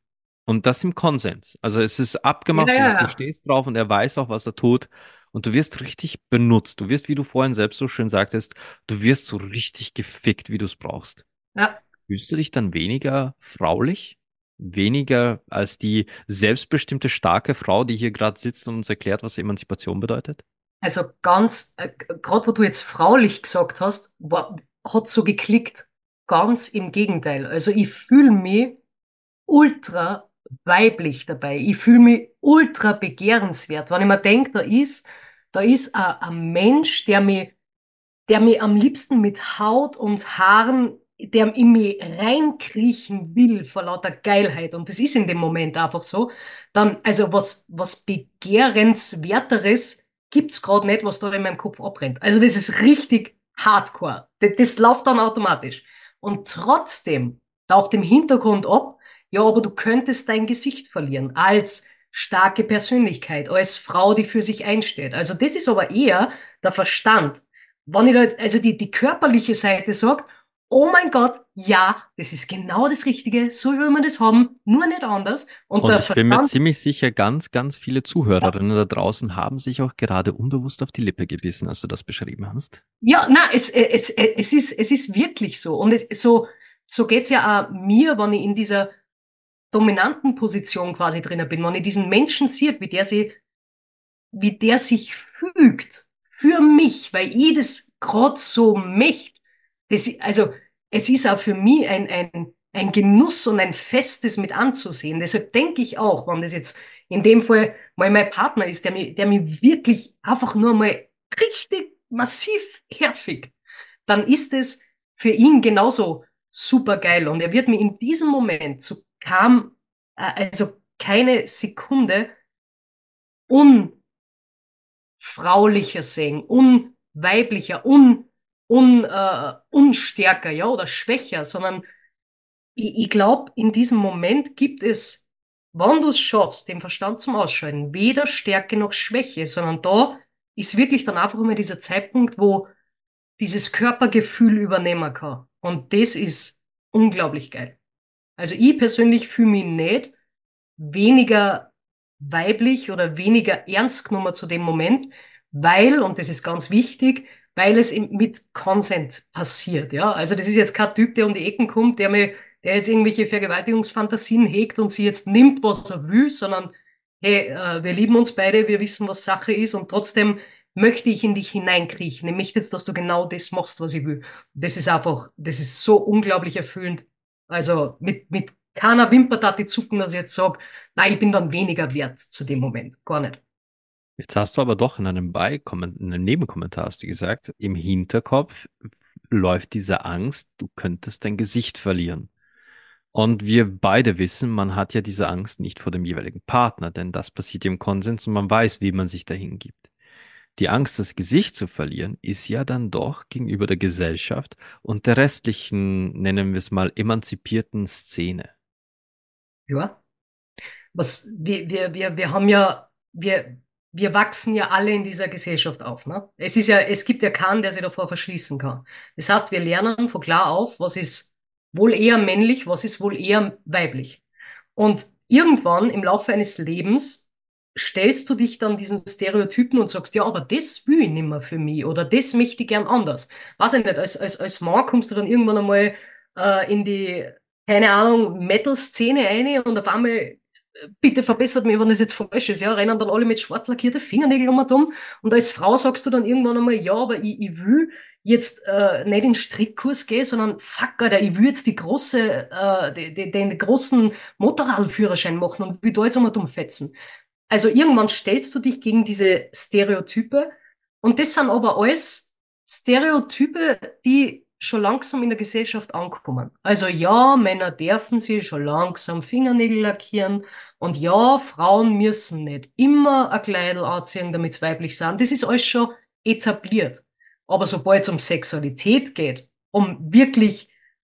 und das im Konsens. Also es ist abgemacht, ja, ja. du stehst drauf und er weiß auch, was er tut und du wirst richtig benutzt. Du wirst, wie du vorhin selbst so schön sagtest, du wirst so richtig gefickt, wie du es brauchst. Ja. Fühlst du dich dann weniger fraulich? Weniger als die selbstbestimmte, starke Frau, die hier gerade sitzt und uns erklärt, was Emanzipation bedeutet? Also ganz, äh, gerade wo du jetzt fraulich gesagt hast, war, hat so geklickt. Ganz im Gegenteil. Also ich fühle mich ultra weiblich dabei. Ich fühle mich ultra begehrenswert. Wenn ich mir denke, da ist, da ist ein, ein Mensch, der mir, der mir am liebsten mit Haut und Haaren, der in mich reinkriechen will vor lauter Geilheit. Und das ist in dem Moment einfach so. Dann, also was, was begehrenswerteres gibt's gerade nicht, was da in meinem Kopf abbrennt. Also das ist richtig hardcore. Das, das läuft dann automatisch. Und trotzdem läuft im Hintergrund ab, ja, aber du könntest dein Gesicht verlieren als starke Persönlichkeit, als Frau, die für sich einsteht. Also das ist aber eher der Verstand. Wenn ich da, also die, die körperliche Seite sagt, oh mein Gott, ja, das ist genau das Richtige, so will man das haben, nur nicht anders. Und, und ich bin mir ziemlich sicher, ganz, ganz viele Zuhörerinnen ja. da draußen haben sich auch gerade unbewusst auf die Lippe gebissen, als du das beschrieben hast. Ja, na, es, es, es, ist, es ist wirklich so. Und es, so, so geht's ja auch mir, wenn ich in dieser dominanten Position quasi drinnen bin, wenn ich diesen Menschen sehe, wie der sie, wie der sich fügt für mich, weil ich das gerade so möchte. Das, also, es ist auch für mich ein, ein, ein Genuss und ein Fest, das mit anzusehen. Deshalb denke ich auch, wenn das jetzt in dem Fall mal mein Partner ist, der mir, der mir wirklich einfach nur mal richtig massiv herfickt, dann ist es für ihn genauso super geil. Und er wird mir in diesem Moment zu kam äh, also keine Sekunde unfraulicher sehen, unweiblicher, un un, äh, unstärker, ja, oder schwächer, sondern ich, ich glaube, in diesem Moment gibt es, wenn du es schaffst, den Verstand zum Ausschalten, weder Stärke noch Schwäche, sondern da ist wirklich dann einfach immer dieser Zeitpunkt, wo dieses Körpergefühl übernehmen kann. Und das ist unglaublich geil. Also ich persönlich fühle mich nicht weniger weiblich oder weniger ernst genommen zu dem Moment, weil, und das ist ganz wichtig, weil es mit Consent passiert, ja. Also das ist jetzt kein Typ, der um die Ecken kommt, der mir, der jetzt irgendwelche Vergewaltigungsfantasien hegt und sie jetzt nimmt, was er will, sondern hey, äh, wir lieben uns beide, wir wissen, was Sache ist und trotzdem möchte ich in dich hineinkriechen. Ich möchte jetzt, dass du genau das machst, was ich will. Das ist einfach, das ist so unglaublich erfüllend. Also mit, mit keiner Wimpertate zucken, dass ich jetzt sage, nein, ich bin dann weniger wert zu dem Moment. Gar nicht. Jetzt hast du aber doch in einem, in einem Nebenkommentar hast du gesagt, im Hinterkopf läuft diese Angst, du könntest dein Gesicht verlieren. Und wir beide wissen, man hat ja diese Angst nicht vor dem jeweiligen Partner, denn das passiert im Konsens und man weiß, wie man sich dahin gibt. Die Angst, das Gesicht zu verlieren, ist ja dann doch gegenüber der Gesellschaft und der restlichen, nennen wir es mal, emanzipierten Szene. Ja. Was, wir, wir, wir, wir haben ja, wir, wir wachsen ja alle in dieser Gesellschaft auf. Ne? Es ist ja, es gibt ja keinen, der sich davor verschließen kann. Das heißt, wir lernen von klar auf, was ist wohl eher männlich, was ist wohl eher weiblich. Und irgendwann im Laufe eines Lebens stellst du dich dann diesen Stereotypen und sagst, ja, aber das will ich nicht mehr für mich oder das möchte ich gern anders. Weiß ich nicht, als, als, als Mann kommst du dann irgendwann einmal äh, in die, keine Ahnung, Metal-Szene eine und auf einmal bitte verbessert mich, wenn das jetzt falsch ist, ja, rennen dann alle mit schwarz lackierten Fingernägeln um und um. Und als Frau sagst du dann irgendwann einmal, ja, aber ich, ich will jetzt äh, nicht in Strickkurs gehen, sondern fuck, Alter, ich will jetzt die große, äh, die, den großen Motorradführerschein machen und will da jetzt einmal fetzen. Also irgendwann stellst du dich gegen diese Stereotype und das sind aber alles Stereotype, die schon langsam in der Gesellschaft ankommen. Also ja, Männer dürfen sich schon langsam Fingernägel lackieren und ja, Frauen müssen nicht immer ein Kleidel anziehen, damit sie weiblich sind. Das ist alles schon etabliert. Aber sobald es um Sexualität geht, um wirklich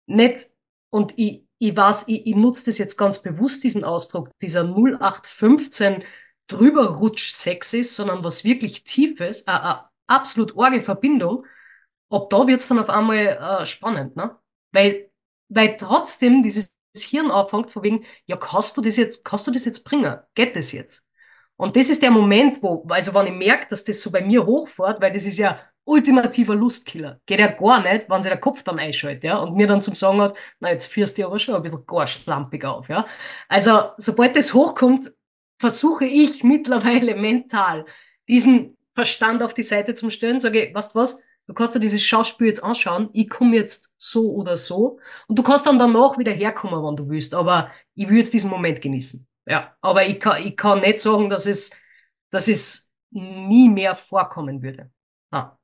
nicht, und ich, ich weiß, ich, ich nutze das jetzt ganz bewusst, diesen Ausdruck, dieser 0815 drüber rutsch Sex ist, sondern was wirklich Tiefes, eine, eine absolut orge Verbindung, ob da wird's dann auf einmal äh, spannend, ne? Weil, weil trotzdem dieses Hirn anfängt von wegen, ja, kannst du das jetzt, kannst du das jetzt bringen? Geht das jetzt? Und das ist der Moment, wo, also wenn ich merke, dass das so bei mir hochfährt, weil das ist ja ultimativer Lustkiller. Geht ja gar nicht, wenn sich der Kopf dann einschaltet, ja, und mir dann zum Sagen hat, na, jetzt führst du aber schon ein bisschen gar schlampig auf, ja. Also, sobald das hochkommt, versuche ich (laughs) mittlerweile mental diesen Verstand auf die Seite zu stellen, sage, weißt du was, Du kannst dir dieses Schauspiel jetzt anschauen, ich komme jetzt so oder so. Und du kannst dann danach wieder herkommen, wenn du willst. Aber ich will jetzt diesen Moment genießen. Ja, aber ich kann, ich kann nicht sagen, dass es, dass es nie mehr vorkommen würde. Ah.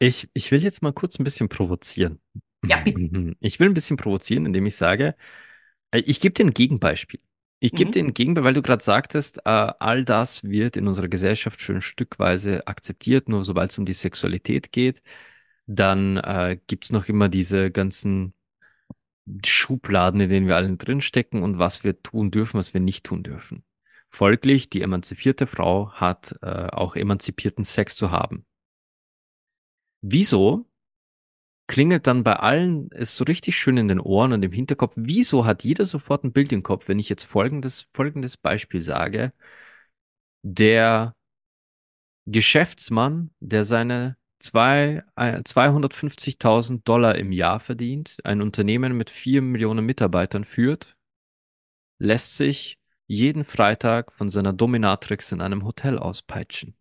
Ich, ich will jetzt mal kurz ein bisschen provozieren. Ja, bitte. (laughs) Ich will ein bisschen provozieren, indem ich sage, äh, ich gebe dir ein Gegenbeispiel. Ich gebe mhm. dir entgegen, weil du gerade sagtest, äh, all das wird in unserer Gesellschaft schon stückweise akzeptiert, nur sobald es um die Sexualität geht, dann äh, gibt's noch immer diese ganzen Schubladen, in denen wir alle drinstecken und was wir tun dürfen, was wir nicht tun dürfen. Folglich, die emanzipierte Frau hat äh, auch emanzipierten Sex zu haben. Wieso klingelt dann bei allen es so richtig schön in den Ohren und im Hinterkopf. Wieso hat jeder sofort ein Bild im Kopf, wenn ich jetzt folgendes, folgendes Beispiel sage? Der Geschäftsmann, der seine zwei, 250.000 äh, Dollar im Jahr verdient, ein Unternehmen mit vier Millionen Mitarbeitern führt, lässt sich jeden Freitag von seiner Dominatrix in einem Hotel auspeitschen.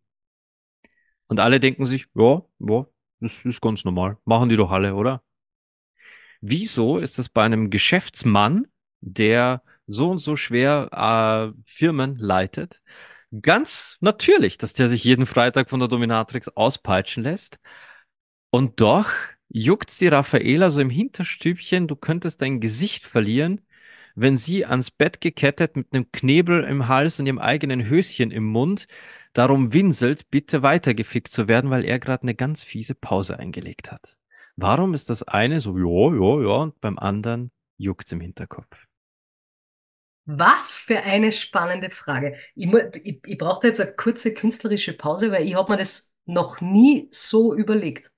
Und alle denken sich, ja, ja, das ist ganz normal. Machen die doch alle, oder? Wieso ist es bei einem Geschäftsmann, der so und so schwer äh, Firmen leitet, ganz natürlich, dass der sich jeden Freitag von der Dominatrix auspeitschen lässt? Und doch juckt's die Raffaela so im Hinterstübchen, du könntest dein Gesicht verlieren, wenn sie ans Bett gekettet mit einem Knebel im Hals und ihrem eigenen Höschen im Mund darum winselt, bitte weitergefickt zu werden, weil er gerade eine ganz fiese Pause eingelegt hat. Warum ist das eine so, ja, ja, ja, und beim anderen juckt's im Hinterkopf? Was für eine spannende Frage. Ich, ich, ich brauchte jetzt eine kurze künstlerische Pause, weil ich habe mir das noch nie so überlegt.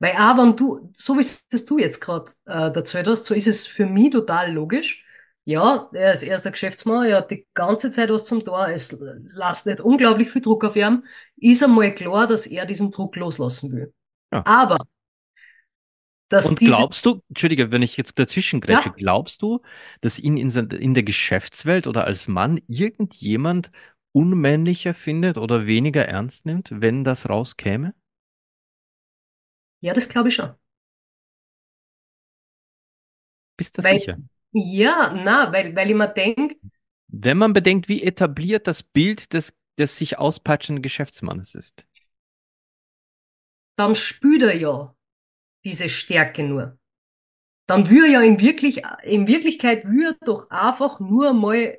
Weil auch wenn du, so wie es du jetzt gerade äh, erzählt hast, so ist es für mich total logisch. Ja, er ist erster Geschäftsmann, er hat die ganze Zeit was zum Tor, es lastet unglaublich viel Druck auf ihm. Ist einmal klar, dass er diesen Druck loslassen will. Ja. Aber dass Und glaubst du, Entschuldige, wenn ich jetzt dazwischen grätsche, ja? glaubst du, dass ihn in, in der Geschäftswelt oder als Mann irgendjemand unmännlicher findet oder weniger ernst nimmt, wenn das rauskäme? Ja, das glaube ich schon. Bist du weil, sicher? Ja, na, weil, weil ich mir denke. Wenn man bedenkt, wie etabliert das Bild des, des sich auspatschenden Geschäftsmannes ist. Dann spürt er ja diese Stärke nur. Dann würde ja in, wirklich, in Wirklichkeit würde doch einfach nur mal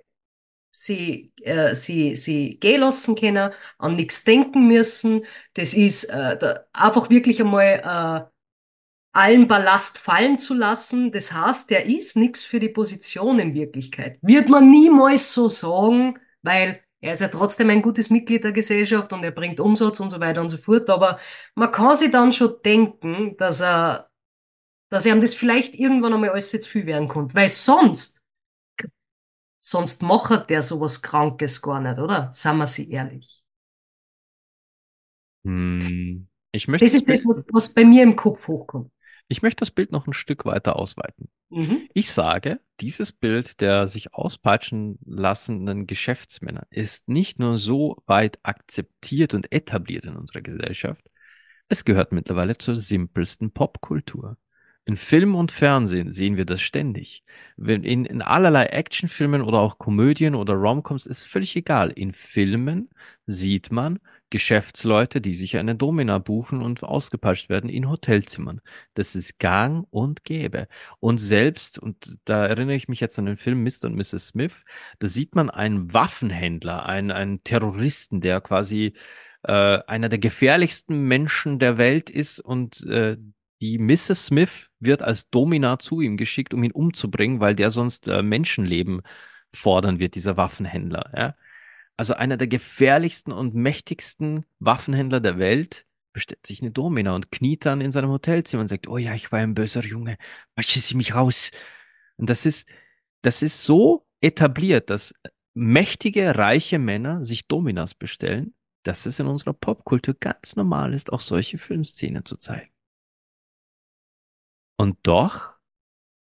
sie, äh, sie, sie gehen lassen können, an nichts denken müssen. Das ist äh, da, einfach wirklich einmal äh, allen Ballast fallen zu lassen. Das heißt, der ist nichts für die Position in Wirklichkeit. Wird man niemals so sagen, weil er ist ja trotzdem ein gutes Mitglied der Gesellschaft und er bringt Umsatz und so weiter und so fort. Aber man kann sich dann schon denken, dass er, dass er ihm das vielleicht irgendwann einmal alles jetzt viel werden könnte. Weil sonst Sonst macht der sowas Krankes gar nicht, oder? Sagen wir sie ehrlich. Hm, ich möchte das ist das, was, was bei mir im Kopf hochkommt. Ich möchte das Bild noch ein Stück weiter ausweiten. Mhm. Ich sage, dieses Bild der sich auspeitschen lassenden Geschäftsmänner ist nicht nur so weit akzeptiert und etabliert in unserer Gesellschaft, es gehört mittlerweile zur simpelsten Popkultur. In Film und Fernsehen sehen wir das ständig. In, in allerlei Actionfilmen oder auch Komödien oder Romcoms ist völlig egal. In Filmen sieht man Geschäftsleute, die sich eine Domina buchen und ausgepeitscht werden in Hotelzimmern. Das ist gang und gäbe. Und selbst, und da erinnere ich mich jetzt an den Film Mr. und Mrs. Smith, da sieht man einen Waffenhändler, einen, einen Terroristen, der quasi äh, einer der gefährlichsten Menschen der Welt ist und äh, die Mrs. Smith wird als Domina zu ihm geschickt, um ihn umzubringen, weil der sonst äh, Menschenleben fordern wird, dieser Waffenhändler. Ja? Also einer der gefährlichsten und mächtigsten Waffenhändler der Welt bestellt sich eine Domina und kniet dann in seinem Hotelzimmer und sagt, oh ja, ich war ein böser Junge, waschen Sie mich raus. Und das ist, das ist so etabliert, dass mächtige, reiche Männer sich Dominas bestellen, dass es in unserer Popkultur ganz normal ist, auch solche Filmszenen zu zeigen. Und doch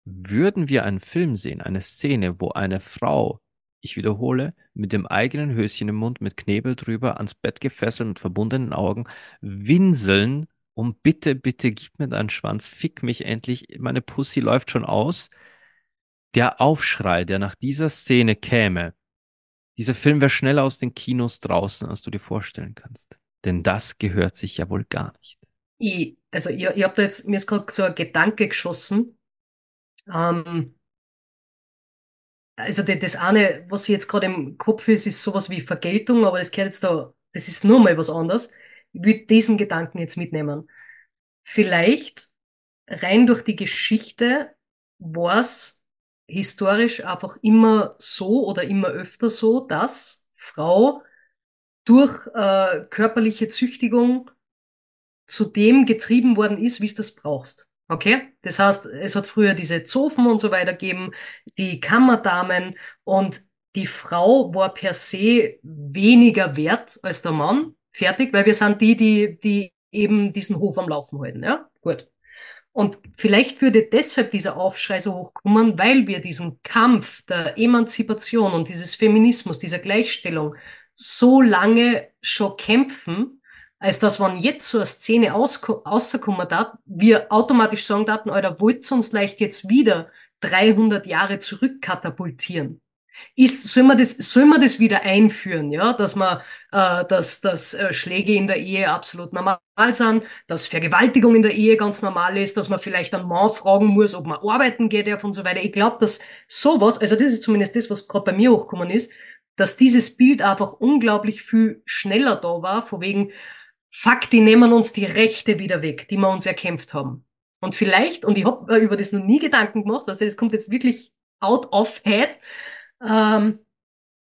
würden wir einen Film sehen, eine Szene, wo eine Frau, ich wiederhole, mit dem eigenen Höschen im Mund, mit Knebel drüber, ans Bett gefesselt mit verbundenen Augen, winseln und bitte, bitte gib mir deinen Schwanz, fick mich endlich, meine Pussy läuft schon aus. Der Aufschrei, der nach dieser Szene käme, dieser Film wäre schneller aus den Kinos draußen, als du dir vorstellen kannst. Denn das gehört sich ja wohl gar nicht ich, also ich, ich habe da jetzt, mir ist gerade so ein Gedanke geschossen. Ähm, also das eine, was jetzt gerade im Kopf ist, ist sowas wie Vergeltung, aber das gehört jetzt da, das ist nur mal was anderes. Ich würde diesen Gedanken jetzt mitnehmen. Vielleicht rein durch die Geschichte war es historisch einfach immer so oder immer öfter so, dass Frau durch äh, körperliche Züchtigung zu dem getrieben worden ist, wie es das brauchst. Okay? Das heißt, es hat früher diese Zofen und so weiter gegeben, die Kammerdamen und die Frau war per se weniger wert als der Mann. Fertig, weil wir sind die, die, die eben diesen Hof am Laufen halten, ja? Gut. Und vielleicht würde deshalb dieser Aufschrei so hochkommen, weil wir diesen Kampf der Emanzipation und dieses Feminismus, dieser Gleichstellung so lange schon kämpfen, als dass wenn jetzt so eine Szene rauskommen darf, wir automatisch sagen daten, Alter, wollt uns leicht jetzt wieder 300 Jahre zurück katapultieren? Ist, soll man das, soll man das wieder einführen, ja, dass man, äh, dass, dass äh, Schläge in der Ehe absolut normal sind, dass Vergewaltigung in der Ehe ganz normal ist, dass man vielleicht einen Mann fragen muss, ob man arbeiten geht darf und so weiter. Ich glaube, dass sowas, also das ist zumindest das, was gerade bei mir hochgekommen ist, dass dieses Bild einfach unglaublich viel schneller da war, von wegen, fuck, die nehmen uns die Rechte wieder weg, die wir uns erkämpft haben. Und vielleicht, und ich habe über das noch nie Gedanken gemacht, also das kommt jetzt wirklich out of head, ähm,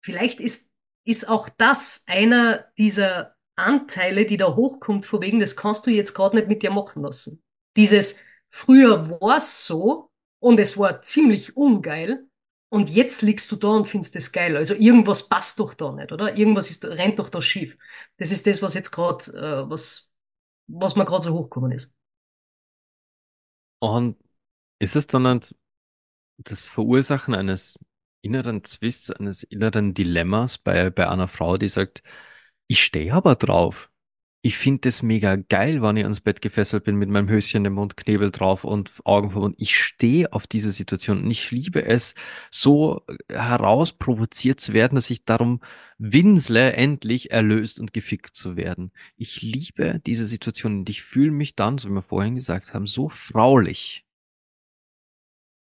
vielleicht ist, ist auch das einer dieser Anteile, die da hochkommt, von wegen, das kannst du jetzt gerade nicht mit dir machen lassen. Dieses, früher war's so und es war ziemlich ungeil und jetzt liegst du da und findest das geil. Also irgendwas passt doch da nicht, oder? Irgendwas ist, rennt doch da schief. Das ist das, was jetzt gerade, äh, was, was mir gerade so hochgekommen ist. Und ist es dann das Verursachen eines inneren Zwists, eines inneren Dilemmas bei, bei einer Frau, die sagt, ich stehe aber drauf. Ich finde das mega geil, wenn ich ans Bett gefesselt bin mit meinem Höschen im Mund, Knebel drauf und Augen verbunden. Ich stehe auf diese Situation und ich liebe es, so herausprovoziert zu werden, dass ich darum winsle, endlich erlöst und gefickt zu werden. Ich liebe diese Situation und ich fühle mich dann, so wie wir vorhin gesagt haben, so fraulich.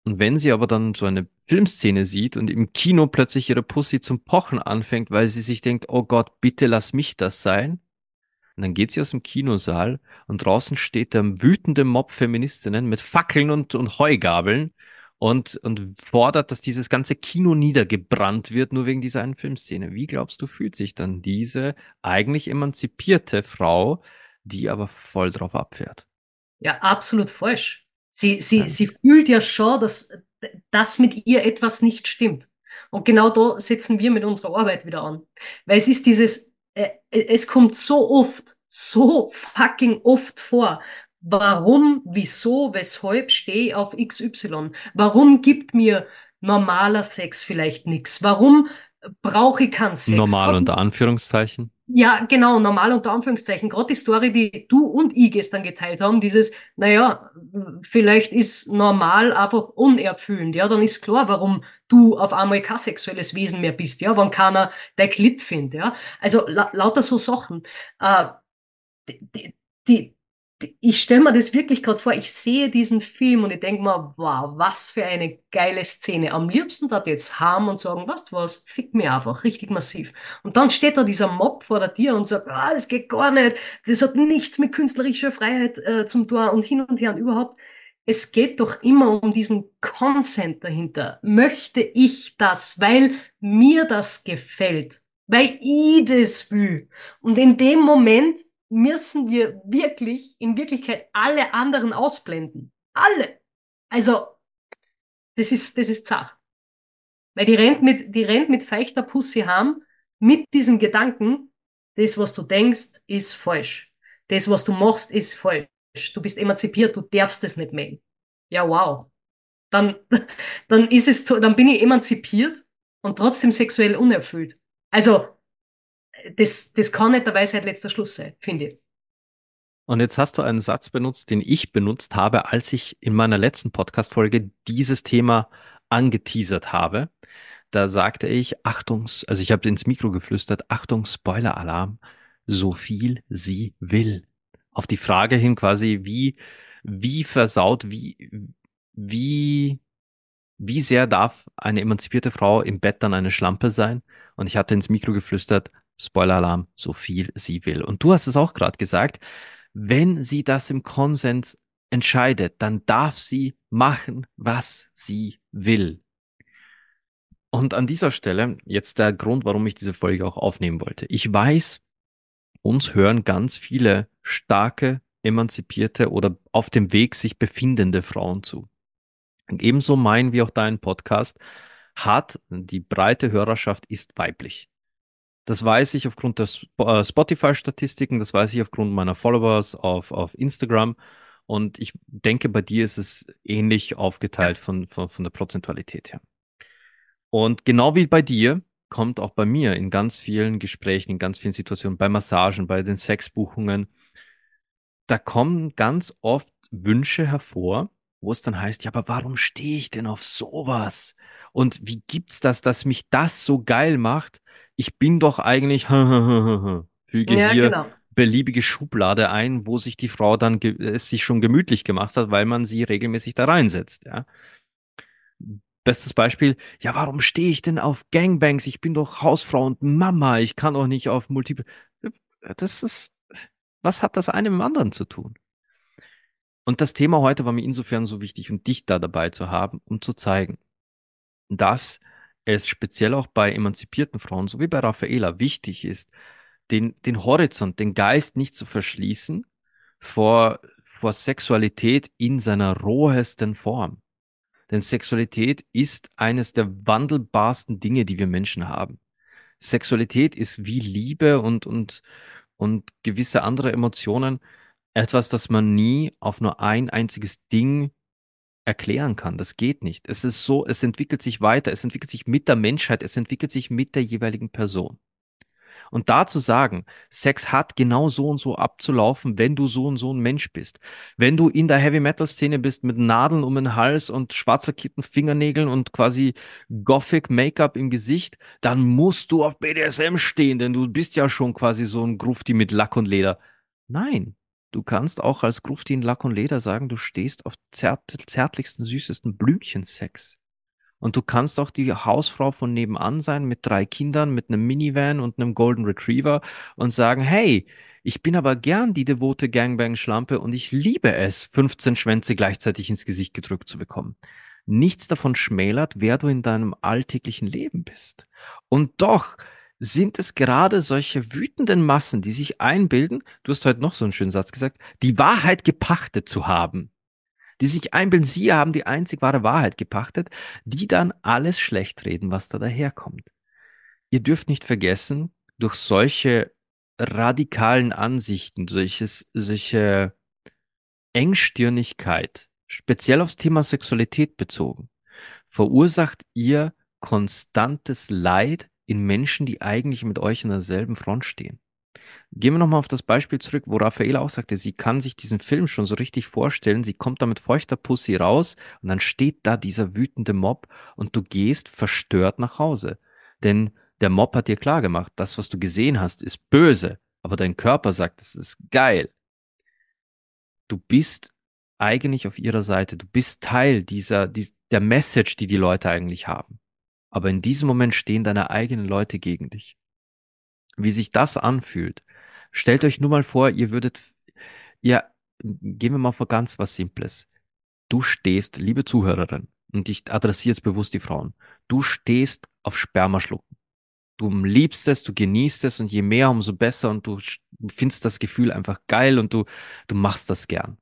Und wenn sie aber dann so eine Filmszene sieht und im Kino plötzlich ihre Pussy zum Pochen anfängt, weil sie sich denkt, oh Gott, bitte lass mich das sein. Und dann geht sie aus dem Kinosaal und draußen steht der wütende Mob Feministinnen mit Fackeln und, und Heugabeln und, und fordert, dass dieses ganze Kino niedergebrannt wird, nur wegen dieser einen Filmszene. Wie glaubst du, fühlt sich dann diese eigentlich emanzipierte Frau, die aber voll drauf abfährt? Ja, absolut falsch. Sie, sie, ja. sie fühlt ja schon, dass das mit ihr etwas nicht stimmt. Und genau da setzen wir mit unserer Arbeit wieder an. Weil es ist dieses, es kommt so oft, so fucking oft vor. Warum, wieso, weshalb stehe ich auf XY? Warum gibt mir normaler Sex vielleicht nichts? Warum brauche ich keinen Sex? Normal unter Anführungszeichen. Ja, genau, normal unter Anführungszeichen. Gerade die Story, die du und ich gestern geteilt haben, dieses, naja, vielleicht ist normal einfach unerfüllend, ja, dann ist klar, warum du auf einmal kein sexuelles Wesen mehr bist, ja, wenn keiner dein Klit findet, ja. Also la lauter so Sachen. Äh, die, die, ich stelle mir das wirklich gerade vor, ich sehe diesen Film und ich denke mir, wow, was für eine geile Szene. Am liebsten dort jetzt haben und sagen, was du was, fick mir einfach, richtig massiv. Und dann steht da dieser Mob vor der Tür und sagt, ah, das geht gar nicht, das hat nichts mit künstlerischer Freiheit äh, zum Tor und hin und her und überhaupt. Es geht doch immer um diesen Consent dahinter. Möchte ich das, weil mir das gefällt, weil ich das will. Und in dem Moment müssen wir wirklich in Wirklichkeit alle anderen ausblenden. Alle. Also, das ist, das ist zart. Weil die rennt mit, die rennt mit feuchter Pussy haben, mit diesem Gedanken, das, was du denkst, ist falsch. Das, was du machst, ist falsch. Du bist emanzipiert, du darfst es nicht mehr. Ja, wow. Dann, (laughs) dann ist es, dann bin ich emanzipiert und trotzdem sexuell unerfüllt. Also, das, das kann nicht der Weisheit letzter Schluss sein, finde ich. Und jetzt hast du einen Satz benutzt, den ich benutzt habe, als ich in meiner letzten Podcast-Folge dieses Thema angeteasert habe. Da sagte ich, Achtungs, also ich habe ins Mikro geflüstert, Achtung, Spoiler-Alarm, so viel sie will. Auf die Frage hin quasi, wie, wie versaut, wie, wie, wie sehr darf eine emanzipierte Frau im Bett dann eine Schlampe sein? Und ich hatte ins Mikro geflüstert, Spoiler-Alarm, so viel sie will. Und du hast es auch gerade gesagt, wenn sie das im Konsens entscheidet, dann darf sie machen, was sie will. Und an dieser Stelle jetzt der Grund, warum ich diese Folge auch aufnehmen wollte. Ich weiß, uns hören ganz viele starke, emanzipierte oder auf dem Weg sich befindende Frauen zu. Und ebenso mein wie auch dein Podcast hat die breite Hörerschaft ist weiblich. Das weiß ich aufgrund der äh, Spotify-Statistiken, das weiß ich aufgrund meiner Followers auf, auf Instagram. Und ich denke, bei dir ist es ähnlich aufgeteilt von, von, von der Prozentualität her. Und genau wie bei dir kommt auch bei mir in ganz vielen Gesprächen, in ganz vielen Situationen, bei Massagen, bei den Sexbuchungen, da kommen ganz oft Wünsche hervor, wo es dann heißt, ja, aber warum stehe ich denn auf sowas? Und wie gibt's das, dass mich das so geil macht? ich bin doch eigentlich, (laughs) füge ja, hier genau. beliebige Schublade ein, wo sich die Frau dann es sich schon gemütlich gemacht hat, weil man sie regelmäßig da reinsetzt. Ja. Bestes Beispiel, ja, warum stehe ich denn auf Gangbangs? Ich bin doch Hausfrau und Mama, ich kann doch nicht auf Multiple. Das ist, was hat das eine mit dem anderen zu tun? Und das Thema heute war mir insofern so wichtig und dich da dabei zu haben, um zu zeigen, dass es speziell auch bei emanzipierten Frauen, so wie bei Raffaela, wichtig ist, den, den Horizont, den Geist nicht zu verschließen vor, vor Sexualität in seiner rohesten Form. Denn Sexualität ist eines der wandelbarsten Dinge, die wir Menschen haben. Sexualität ist wie Liebe und, und, und gewisse andere Emotionen etwas, das man nie auf nur ein einziges Ding erklären kann. Das geht nicht. Es ist so, es entwickelt sich weiter, es entwickelt sich mit der Menschheit, es entwickelt sich mit der jeweiligen Person. Und da zu sagen, Sex hat genau so und so abzulaufen, wenn du so und so ein Mensch bist. Wenn du in der Heavy Metal Szene bist mit Nadeln um den Hals und schwarzer Kitten Fingernägeln und quasi Gothic Make-up im Gesicht, dann musst du auf BDSM stehen, denn du bist ja schon quasi so ein Grufti mit Lack und Leder. Nein. Du kannst auch als Grufti in Lack und Leder sagen, du stehst auf zärt zärtlichsten, süßesten Blümchensex. Und du kannst auch die Hausfrau von nebenan sein mit drei Kindern, mit einem Minivan und einem Golden Retriever und sagen, hey, ich bin aber gern die devote Gangbang-Schlampe und ich liebe es, 15 Schwänze gleichzeitig ins Gesicht gedrückt zu bekommen. Nichts davon schmälert, wer du in deinem alltäglichen Leben bist. Und doch sind es gerade solche wütenden Massen, die sich einbilden, du hast heute noch so einen schönen Satz gesagt, die Wahrheit gepachtet zu haben die sich einbilden, sie haben die einzig wahre Wahrheit gepachtet, die dann alles schlecht reden, was da daherkommt. Ihr dürft nicht vergessen, durch solche radikalen Ansichten, solches, solche Engstirnigkeit, speziell aufs Thema Sexualität bezogen, verursacht ihr konstantes Leid in Menschen, die eigentlich mit euch in derselben Front stehen. Gehen wir nochmal auf das Beispiel zurück, wo Raffaela auch sagte, sie kann sich diesen Film schon so richtig vorstellen. Sie kommt da mit feuchter Pussy raus und dann steht da dieser wütende Mob und du gehst verstört nach Hause. Denn der Mob hat dir klar gemacht, das, was du gesehen hast, ist böse, aber dein Körper sagt, es ist geil. Du bist eigentlich auf ihrer Seite. Du bist Teil dieser, der Message, die die Leute eigentlich haben. Aber in diesem Moment stehen deine eigenen Leute gegen dich. Wie sich das anfühlt, Stellt euch nur mal vor, ihr würdet, ja, gehen wir mal vor ganz was Simples. Du stehst, liebe Zuhörerin, und ich adressiere jetzt bewusst die Frauen, du stehst auf Spermaschlucken. Du liebst es, du genießt es und je mehr, umso besser und du findest das Gefühl einfach geil und du, du machst das gern.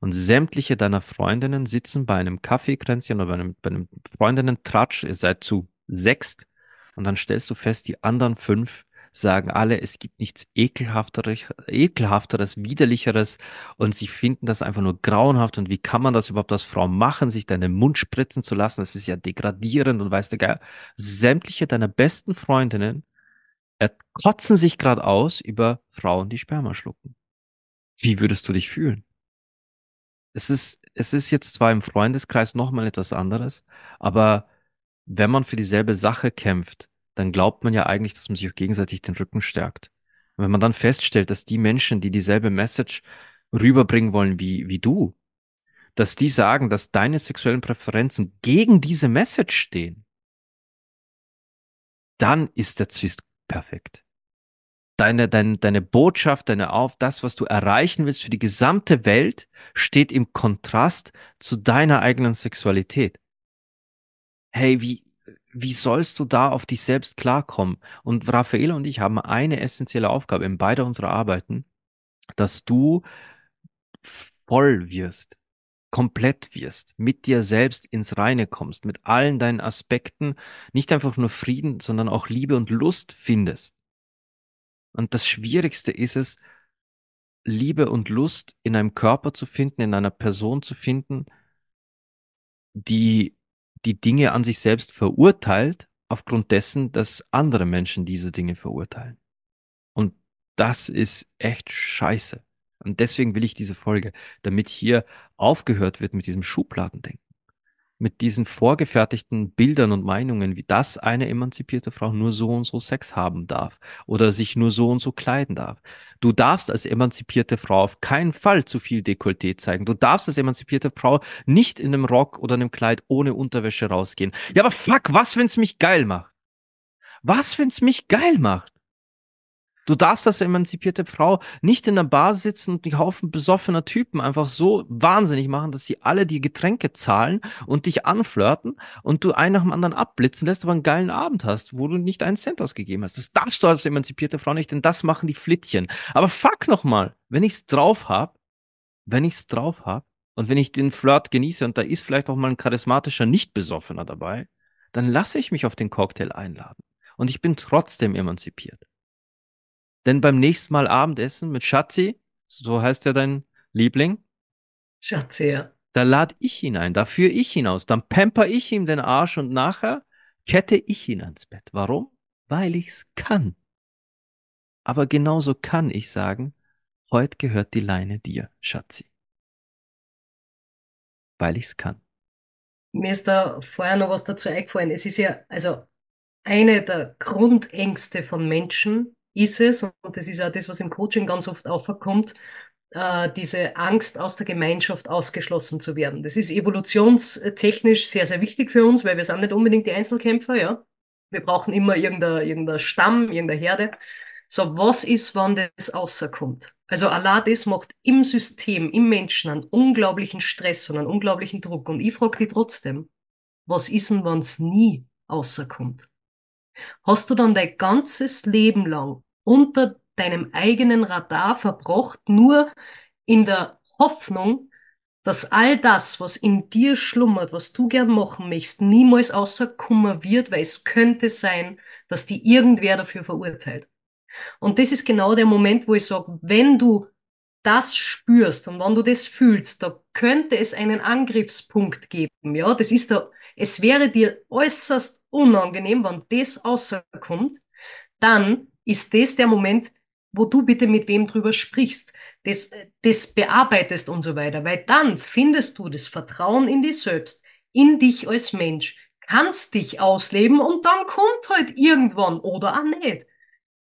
Und sämtliche deiner Freundinnen sitzen bei einem Kaffeekränzchen oder bei einem, bei einem Freundinnen-Tratsch, ihr seid zu sechst, und dann stellst du fest, die anderen fünf sagen alle, es gibt nichts ekelhafteres, ekelhafteres, widerlicheres und sie finden das einfach nur grauenhaft und wie kann man das überhaupt als Frau machen, sich deinen Mund spritzen zu lassen, das ist ja degradierend und weißt du geil, sämtliche deiner besten Freundinnen kotzen sich gerade aus über Frauen, die Sperma schlucken. Wie würdest du dich fühlen? Es ist, es ist jetzt zwar im Freundeskreis nochmal etwas anderes, aber wenn man für dieselbe Sache kämpft, dann glaubt man ja eigentlich, dass man sich auch gegenseitig den Rücken stärkt. Und wenn man dann feststellt, dass die Menschen, die dieselbe Message rüberbringen wollen wie, wie du, dass die sagen, dass deine sexuellen Präferenzen gegen diese Message stehen, dann ist der Zwist perfekt. Deine, deine, deine Botschaft, deine Auf, das, was du erreichen willst für die gesamte Welt, steht im Kontrast zu deiner eigenen Sexualität. Hey, wie, wie sollst du da auf dich selbst klarkommen? Und Raffaele und ich haben eine essentielle Aufgabe in beider unserer Arbeiten, dass du voll wirst, komplett wirst, mit dir selbst ins Reine kommst, mit allen deinen Aspekten, nicht einfach nur Frieden, sondern auch Liebe und Lust findest. Und das Schwierigste ist es, Liebe und Lust in einem Körper zu finden, in einer Person zu finden, die die Dinge an sich selbst verurteilt, aufgrund dessen, dass andere Menschen diese Dinge verurteilen. Und das ist echt scheiße. Und deswegen will ich diese Folge, damit hier aufgehört wird mit diesem Schubladendenken. Mit diesen vorgefertigten Bildern und Meinungen, wie das eine emanzipierte Frau nur so und so Sex haben darf oder sich nur so und so kleiden darf. Du darfst als emanzipierte Frau auf keinen Fall zu viel Dekolleté zeigen. Du darfst als emanzipierte Frau nicht in einem Rock oder einem Kleid ohne Unterwäsche rausgehen. Ja, aber fuck, was, wenn's mich geil macht? Was, wenn's mich geil macht? Du darfst als emanzipierte Frau nicht in der Bar sitzen und die Haufen besoffener Typen einfach so wahnsinnig machen, dass sie alle die Getränke zahlen und dich anflirten und du einen nach dem anderen abblitzen lässt, aber einen geilen Abend hast, wo du nicht einen Cent ausgegeben hast. Das darfst du als emanzipierte Frau nicht, denn das machen die Flittchen. Aber fuck nochmal, wenn ich's drauf hab, wenn ich's drauf hab und wenn ich den Flirt genieße und da ist vielleicht auch mal ein charismatischer Nicht-Besoffener dabei, dann lasse ich mich auf den Cocktail einladen. Und ich bin trotzdem emanzipiert. Denn beim nächsten Mal Abendessen mit Schatzi, so heißt ja dein Liebling. Schatzi, ja. Da lade ich ihn ein, da führe ich ihn aus, dann pamper ich ihm den Arsch und nachher kette ich ihn ans Bett. Warum? Weil ich's kann. Aber genauso kann ich sagen, heute gehört die Leine dir, Schatzi. Weil ich's kann. Mir ist da vorher noch was dazu eingefallen. Es ist ja, also eine der Grundängste von Menschen ist es, und das ist ja das, was im Coaching ganz oft aufkommt, äh, diese Angst, aus der Gemeinschaft ausgeschlossen zu werden. Das ist evolutionstechnisch sehr, sehr wichtig für uns, weil wir sind nicht unbedingt die Einzelkämpfer, ja. Wir brauchen immer irgendein, irgendein Stamm, irgendeine Herde. So, was ist, wann das außerkommt? Also Allah, das macht im System, im Menschen einen unglaublichen Stress und einen unglaublichen Druck. Und ich frage dich trotzdem, was ist denn, wenn es nie außerkommt? Hast du dann dein ganzes Leben lang unter deinem eigenen Radar verbracht, nur in der Hoffnung, dass all das, was in dir schlummert, was du gern machen möchtest, niemals außerkommen wird, weil es könnte sein, dass die irgendwer dafür verurteilt. Und das ist genau der Moment, wo ich sage, wenn du das spürst und wenn du das fühlst, da könnte es einen Angriffspunkt geben. Ja, das ist da, es wäre dir äußerst unangenehm, wenn das außerkommt, dann ist das der Moment, wo du bitte mit wem drüber sprichst, das, das bearbeitest und so weiter, weil dann findest du das Vertrauen in dich selbst, in dich als Mensch, kannst dich ausleben und dann kommt halt irgendwann oder auch nicht.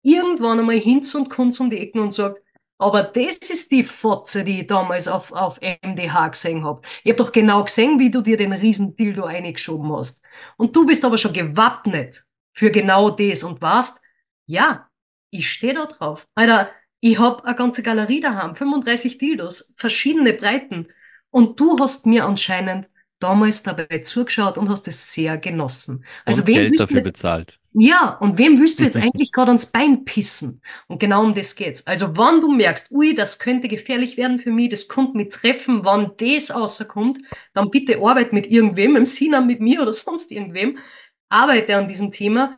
Irgendwann einmal Hinz und Kunz um die Ecken und sagt, aber das ist die Fotze, die ich damals auf, auf MDH gesehen hab. Ich hab doch genau gesehen, wie du dir den riesen Dildo eingeschoben hast. Und du bist aber schon gewappnet für genau das und warst, ja, ich stehe da drauf. Alter, ich hab eine ganze Galerie daheim, 35 Dildos, verschiedene Breiten. Und du hast mir anscheinend damals dabei zugeschaut und hast es sehr genossen. Also und wem Geld dafür jetzt, bezahlt. Ja, und wem willst du jetzt (laughs) eigentlich gerade ans Bein pissen? Und genau um das geht's. Also wann du merkst, ui, das könnte gefährlich werden für mich, das kommt mich treffen, wann das außerkommt, dann bitte arbeit mit irgendwem, im Sina mit mir oder sonst irgendwem, arbeite an diesem Thema,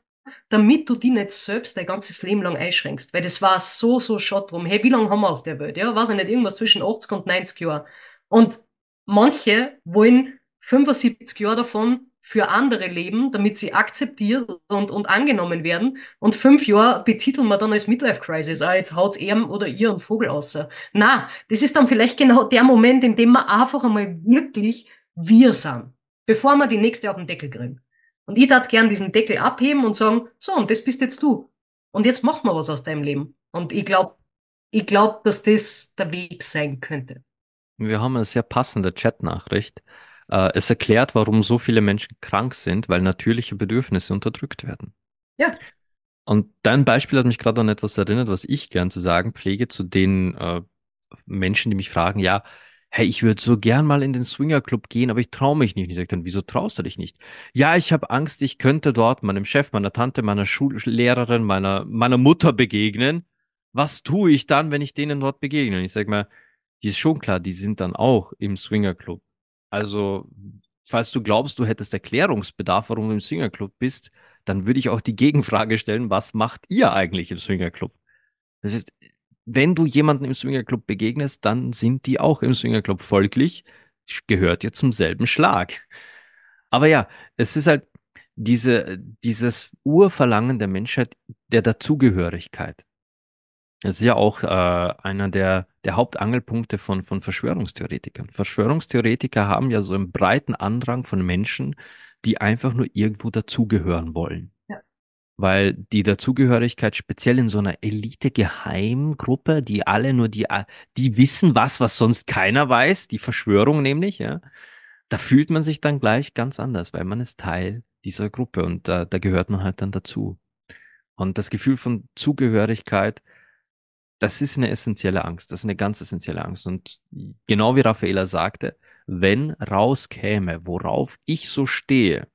damit du die nicht selbst dein ganzes Leben lang einschränkst. Weil das war so, so schott drum. Hey, wie lange haben wir auf der Welt? Ja, weiß ich nicht, irgendwas zwischen 80 und 90 Jahren. Und manche wollen 75 Jahre davon für andere leben, damit sie akzeptiert und, und angenommen werden. Und fünf Jahre betiteln wir dann als Midlife Crisis. Ah, jetzt haut's er oder ihr einen Vogel aus. Na, das ist dann vielleicht genau der Moment, in dem wir einfach einmal wirklich wir sind, bevor wir die nächste auf den Deckel kriegen. Und ich darf gern diesen Deckel abheben und sagen, so, und das bist jetzt du. Und jetzt mach mal was aus deinem Leben. Und ich glaube, ich glaube, dass das der Weg sein könnte. Wir haben eine sehr passende Chatnachricht. Äh, es erklärt, warum so viele Menschen krank sind, weil natürliche Bedürfnisse unterdrückt werden. Ja. Und dein Beispiel hat mich gerade an etwas erinnert, was ich gern zu sagen pflege zu den äh, Menschen, die mich fragen, ja, hey, ich würde so gern mal in den Swingerclub gehen, aber ich traue mich nicht. Und ich sage dann, wieso traust du dich nicht? Ja, ich habe Angst, ich könnte dort meinem Chef, meiner Tante, meiner Schullehrerin, meiner, meiner Mutter begegnen. Was tue ich dann, wenn ich denen dort begegne? Und ich sage mal, die ist schon klar, die sind dann auch im Swingerclub. Also, falls du glaubst, du hättest Erklärungsbedarf, warum du im Swingerclub bist, dann würde ich auch die Gegenfrage stellen, was macht ihr eigentlich im Swingerclub? Das heißt, wenn du jemanden im Swingerclub begegnest, dann sind die auch im Swingerclub. Folglich gehört ihr zum selben Schlag. Aber ja, es ist halt diese, dieses Urverlangen der Menschheit der Dazugehörigkeit. Das ist ja auch äh, einer der, der Hauptangelpunkte von, von Verschwörungstheoretikern. Verschwörungstheoretiker haben ja so einen breiten Andrang von Menschen, die einfach nur irgendwo dazugehören wollen. Weil die Dazugehörigkeit speziell in so einer Elite-Geheimgruppe, die alle nur die, die wissen was, was sonst keiner weiß, die Verschwörung nämlich, ja, da fühlt man sich dann gleich ganz anders, weil man ist Teil dieser Gruppe und da, da gehört man halt dann dazu. Und das Gefühl von Zugehörigkeit, das ist eine essentielle Angst, das ist eine ganz essentielle Angst. Und genau wie Raffaela sagte, wenn rauskäme, worauf ich so stehe,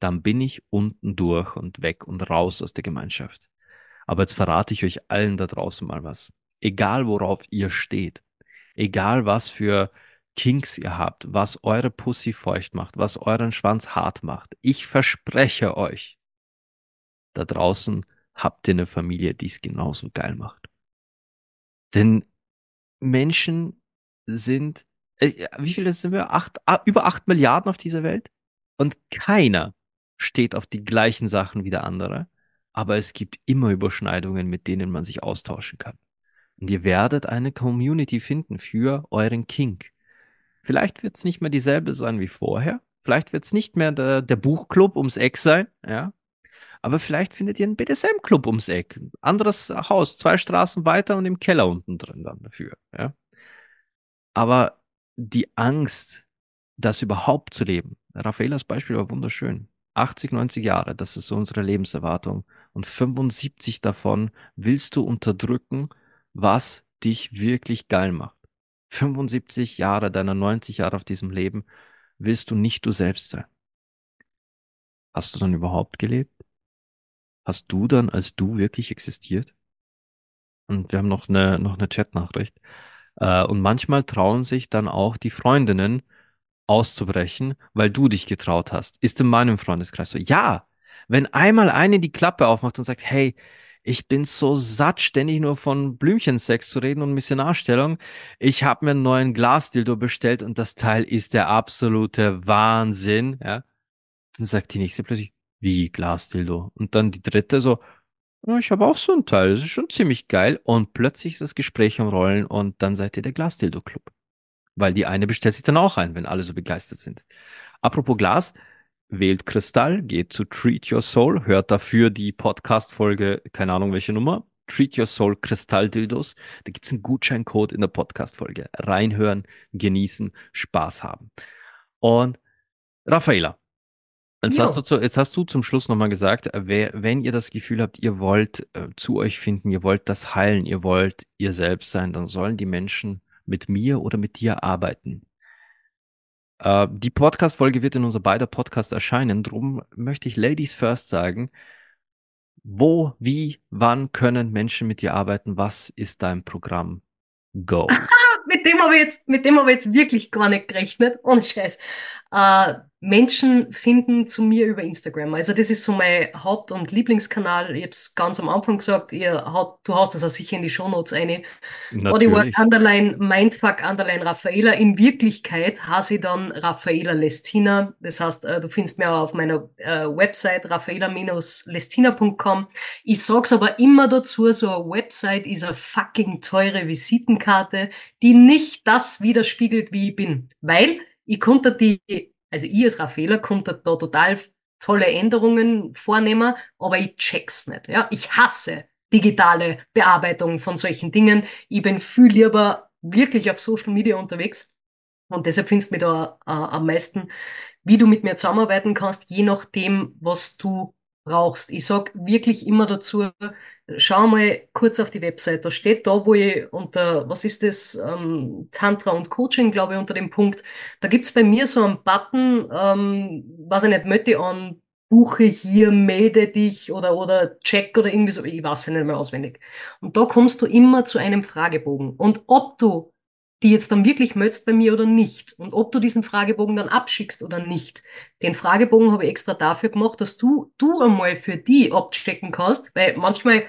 dann bin ich unten durch und weg und raus aus der Gemeinschaft. Aber jetzt verrate ich euch allen da draußen mal was. Egal worauf ihr steht, egal was für Kinks ihr habt, was eure Pussy feucht macht, was euren Schwanz hart macht, ich verspreche euch, da draußen habt ihr eine Familie, die es genauso geil macht. Denn Menschen sind, äh, wie viele sind wir? Acht, über acht Milliarden auf dieser Welt? Und keiner steht auf die gleichen Sachen wie der andere. Aber es gibt immer Überschneidungen, mit denen man sich austauschen kann. Und ihr werdet eine Community finden für euren Kink. Vielleicht wird es nicht mehr dieselbe sein wie vorher. Vielleicht wird es nicht mehr der, der Buchclub ums Eck sein, ja. Aber vielleicht findet ihr einen BDSM-Club ums Eck. Anderes Haus, zwei Straßen weiter und im Keller unten drin dann dafür, ja. Aber die Angst, das überhaupt zu leben. Raffaelas Beispiel war wunderschön. 80, 90 Jahre, das ist so unsere Lebenserwartung. Und 75 davon willst du unterdrücken, was dich wirklich geil macht. 75 Jahre deiner 90 Jahre auf diesem Leben willst du nicht du selbst sein. Hast du dann überhaupt gelebt? Hast du dann als du wirklich existiert? Und wir haben noch eine, noch eine Chatnachricht. Äh, und manchmal trauen sich dann auch die Freundinnen auszubrechen, weil du dich getraut hast. Ist in meinem Freundeskreis so. Ja, wenn einmal eine die Klappe aufmacht und sagt, hey, ich bin so satt, ständig nur von Blümchensex zu reden und Missionarstellung. Ich habe mir einen neuen Glasdildo bestellt und das Teil ist der absolute Wahnsinn. Ja? Dann sagt die nächste plötzlich, wie Glasdildo? Und dann die dritte so, ich habe auch so ein Teil, das ist schon ziemlich geil. Und plötzlich ist das Gespräch am Rollen und dann seid ihr der Glasdildo-Club. Weil die eine bestellt sich dann auch ein, wenn alle so begeistert sind. Apropos Glas, wählt Kristall, geht zu Treat Your Soul, hört dafür die Podcast-Folge, keine Ahnung welche Nummer, Treat Your Soul Kristalldildos. Da gibt's einen Gutscheincode in der Podcast-Folge. Reinhören, genießen, Spaß haben. Und Raffaela, jetzt hast, du zu, jetzt hast du zum Schluss nochmal gesagt, wer, wenn ihr das Gefühl habt, ihr wollt äh, zu euch finden, ihr wollt das heilen, ihr wollt ihr selbst sein, dann sollen die Menschen mit mir oder mit dir arbeiten. Äh, die Podcast-Folge wird in unser beider Podcast erscheinen. Drum möchte ich Ladies First sagen. Wo, wie, wann können Menschen mit dir arbeiten? Was ist dein Programm? Go. (laughs) mit dem habe ich jetzt, mit dem habe ich jetzt wirklich gar nicht gerechnet. Ohne Scheiß. Äh, Menschen finden zu mir über Instagram. Also das ist so mein Haupt- und Lieblingskanal. Ich habe es ganz am Anfang gesagt, ihr haut, du hast das auch sicher in die Shownotes eine. Bodywork Underline Mindfuck Underline Raffaela. In Wirklichkeit heiße ich dann Raffaela Lestina. Das heißt, äh, du findest mir auch auf meiner äh, Website raffaela-lestina.com. Ich sag's aber immer dazu, so eine Website ist eine fucking teure Visitenkarte, die nicht das widerspiegelt, wie ich bin. Weil ich konnte die, also ich als Raffaela konnte da total tolle Änderungen vornehmen, aber ich check's nicht. Ja, ich hasse digitale Bearbeitung von solchen Dingen. Ich bin viel lieber wirklich auf Social Media unterwegs und deshalb findest du mich da äh, am meisten, wie du mit mir zusammenarbeiten kannst, je nachdem, was du brauchst. Ich sag wirklich immer dazu, schau mal kurz auf die Website. Da steht da, wo ich unter, was ist das, ähm, Tantra und Coaching, glaube ich, unter dem Punkt. Da gibt's bei mir so einen Button, ähm, was ich nicht möchte, an buche hier, melde dich oder, oder check oder irgendwie so, ich weiß es nicht mehr auswendig. Und da kommst du immer zu einem Fragebogen. Und ob du die jetzt dann wirklich meldest bei mir oder nicht und ob du diesen Fragebogen dann abschickst oder nicht. Den Fragebogen habe ich extra dafür gemacht, dass du, du einmal für die abchecken kannst, weil manchmal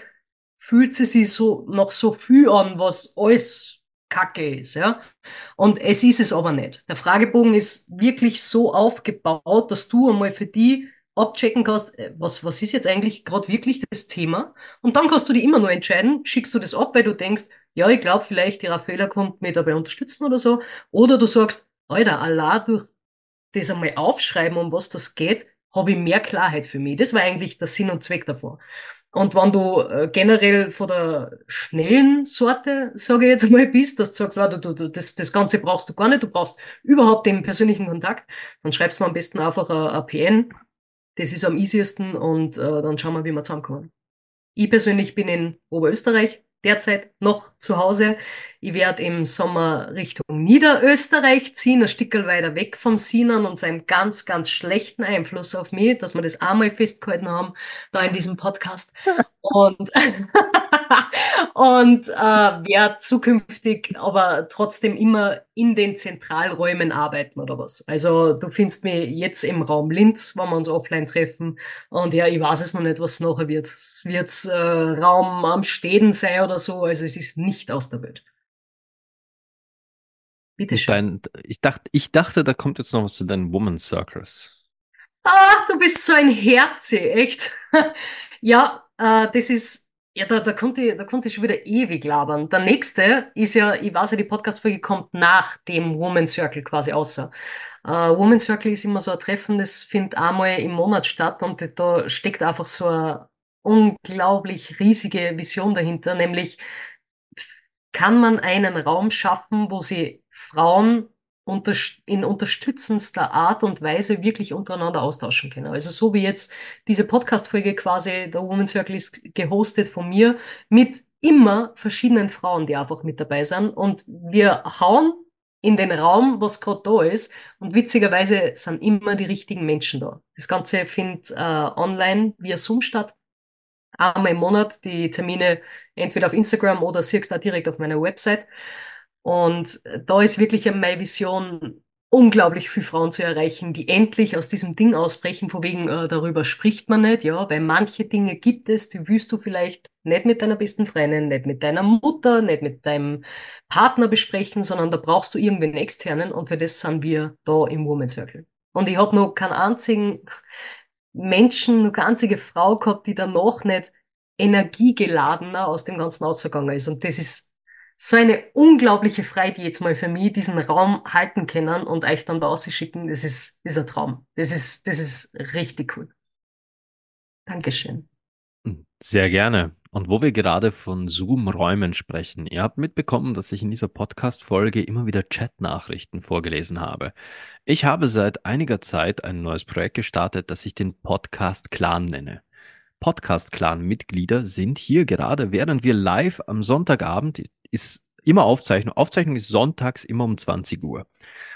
fühlt sie sich so noch so viel an, was alles Kacke ist, ja. Und es ist es aber nicht. Der Fragebogen ist wirklich so aufgebaut, dass du einmal für die abchecken kannst, äh, was, was ist jetzt eigentlich gerade wirklich das Thema? Und dann kannst du dir immer nur entscheiden, schickst du das ab, weil du denkst, ja, ich glaube vielleicht, die Raffaella kommt mich dabei unterstützen oder so. Oder du sagst, Alter, Allah, durch das einmal aufschreiben, um was das geht, habe ich mehr Klarheit für mich. Das war eigentlich der Sinn und Zweck davon. Und wenn du äh, generell von der schnellen Sorte, sage ich jetzt mal, bist, dass du sagst, du, du, das, das Ganze brauchst du gar nicht, du brauchst überhaupt den persönlichen Kontakt, dann schreibst du am besten einfach ein, ein PN. Das ist am easiesten und äh, dann schauen wir, wie wir zusammenkommen. Ich persönlich bin in Oberösterreich, derzeit noch zu Hause. Ich werde im Sommer Richtung Niederösterreich ziehen, ein Stückel weiter weg vom Sinan und seinem ganz, ganz schlechten Einfluss auf mich, dass wir das einmal festgehalten haben, da in diesem Podcast. (laughs) Und, (laughs) und äh, werde zukünftig aber trotzdem immer in den Zentralräumen arbeiten oder was. Also du findest mich jetzt im Raum Linz, wo wir uns offline treffen. Und ja, ich weiß es noch nicht, was nachher wird. Es wird äh, Raum am Städen sein oder so. Also es ist nicht aus der Welt. Bitte schön. Dein, ich, dachte, ich dachte, da kommt jetzt noch was zu deinen Woman Circles. Ah, du bist so ein Herze, echt. (laughs) ja, äh, das ist, ja, da, da, konnte ich, da konnte ich schon wieder ewig labern. Der nächste ist ja, ich weiß ja, die Podcast-Folge kommt nach dem Woman Circle quasi außer. Äh, Woman Circle ist immer so ein Treffen, das findet einmal im Monat statt und da steckt einfach so eine unglaublich riesige Vision dahinter, nämlich kann man einen Raum schaffen, wo sie Frauen in unterstützendster Art und Weise wirklich untereinander austauschen können. Also so wie jetzt diese Podcast-Folge quasi, der Woman Circle ist gehostet von mir mit immer verschiedenen Frauen, die einfach mit dabei sind. Und wir hauen in den Raum, was gerade da ist. Und witzigerweise sind immer die richtigen Menschen da. Das Ganze findet äh, online via Zoom statt einmal im Monat die Termine entweder auf Instagram oder siehst da direkt auf meiner Website. Und da ist wirklich meine Vision, unglaublich viele Frauen zu erreichen, die endlich aus diesem Ding ausbrechen, von wegen äh, darüber spricht man nicht, ja, weil manche Dinge gibt es, die willst du vielleicht nicht mit deiner besten Freundin, nicht mit deiner Mutter, nicht mit deinem Partner besprechen, sondern da brauchst du irgendwen externen und für das sind wir da im Woman Circle. Und ich habe noch keinen einzigen Menschen, noch keine einzige Frau gehabt, die danach nicht energiegeladener aus dem Ganzen ausgegangen ist. Und das ist so eine unglaubliche Freude jetzt mal für mich, diesen Raum halten können und euch dann da auszuschicken. Das ist, ist ein Traum. Das ist, das ist richtig cool. Dankeschön. Sehr gerne. Und wo wir gerade von Zoom-Räumen sprechen, ihr habt mitbekommen, dass ich in dieser Podcast-Folge immer wieder Chat-Nachrichten vorgelesen habe. Ich habe seit einiger Zeit ein neues Projekt gestartet, das ich den Podcast Clan nenne. Podcast Clan Mitglieder sind hier gerade, während wir live am Sonntagabend ist immer Aufzeichnung. Aufzeichnung ist sonntags immer um 20 Uhr.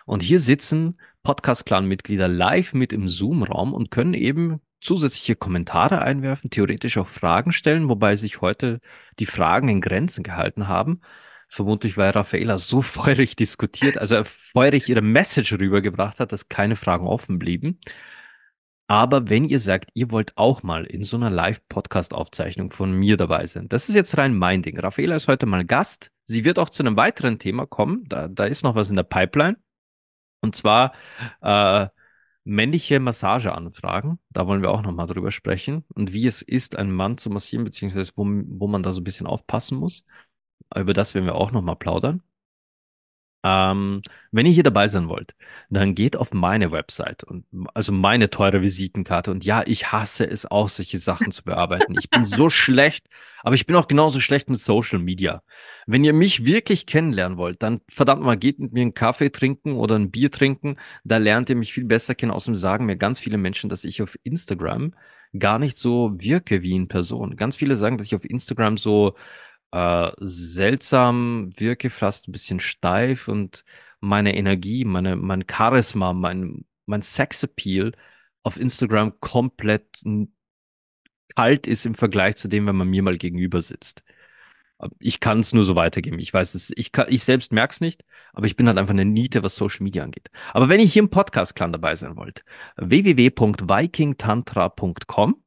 Und hier sitzen Podcast Clan Mitglieder live mit im Zoom Raum und können eben zusätzliche Kommentare einwerfen, theoretisch auch Fragen stellen, wobei sich heute die Fragen in Grenzen gehalten haben. Vermutlich, weil Raffaela so (laughs) feurig diskutiert, also feurig ihre Message rübergebracht hat, dass keine Fragen offen blieben. Aber wenn ihr sagt, ihr wollt auch mal in so einer Live-Podcast-Aufzeichnung von mir dabei sein, das ist jetzt rein mein Ding. Raffaela ist heute mal Gast. Sie wird auch zu einem weiteren Thema kommen. Da, da ist noch was in der Pipeline. Und zwar äh, männliche Massageanfragen. Da wollen wir auch nochmal drüber sprechen. Und wie es ist, einen Mann zu massieren, beziehungsweise wo, wo man da so ein bisschen aufpassen muss. Über das werden wir auch nochmal plaudern. Ähm, wenn ihr hier dabei sein wollt, dann geht auf meine Website und also meine teure Visitenkarte. Und ja, ich hasse es auch, solche Sachen zu bearbeiten. Ich bin so (laughs) schlecht, aber ich bin auch genauso schlecht mit Social Media. Wenn ihr mich wirklich kennenlernen wollt, dann verdammt mal geht mit mir einen Kaffee trinken oder ein Bier trinken. Da lernt ihr mich viel besser kennen. Außerdem sagen mir ganz viele Menschen, dass ich auf Instagram gar nicht so wirke wie in Person. Ganz viele sagen, dass ich auf Instagram so äh, seltsam wirke, fast ein bisschen steif und meine Energie, meine, mein Charisma, mein, mein Sexappeal auf Instagram komplett kalt ist im Vergleich zu dem, wenn man mir mal gegenüber sitzt. Ich kann es nur so weitergeben. Ich weiß es, ich, kann, ich selbst merke es nicht, aber ich bin halt einfach eine Niete, was Social Media angeht. Aber wenn ihr hier im Podcast-Clan dabei sein wollt, www.vikingtantra.com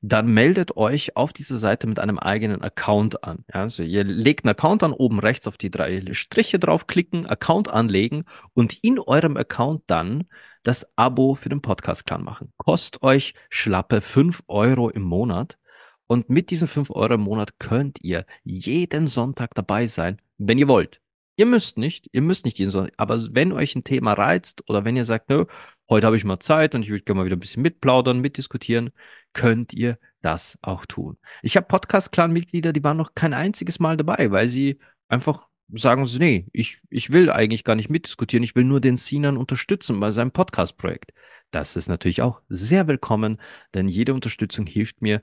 dann meldet euch auf dieser Seite mit einem eigenen Account an. Ja, also ihr legt einen Account an, oben rechts auf die drei Striche draufklicken, Account anlegen und in eurem Account dann das Abo für den Podcast Clan machen. Kostet euch schlappe fünf Euro im Monat Und mit diesen 5 Euro im Monat könnt ihr jeden Sonntag dabei sein, wenn ihr wollt. Ihr müsst nicht, ihr müsst nicht jeden Sonntag, aber wenn euch ein Thema reizt oder wenn ihr sagt, nö, heute habe ich mal Zeit und ich würde gerne mal wieder ein bisschen mitplaudern, mitdiskutieren, könnt ihr das auch tun. Ich habe Podcast-Clan-Mitglieder, die waren noch kein einziges Mal dabei, weil sie einfach sagen sie, nee, ich, ich will eigentlich gar nicht mitdiskutieren, ich will nur den Sinan unterstützen bei seinem Podcast-Projekt. Das ist natürlich auch sehr willkommen, denn jede Unterstützung hilft mir,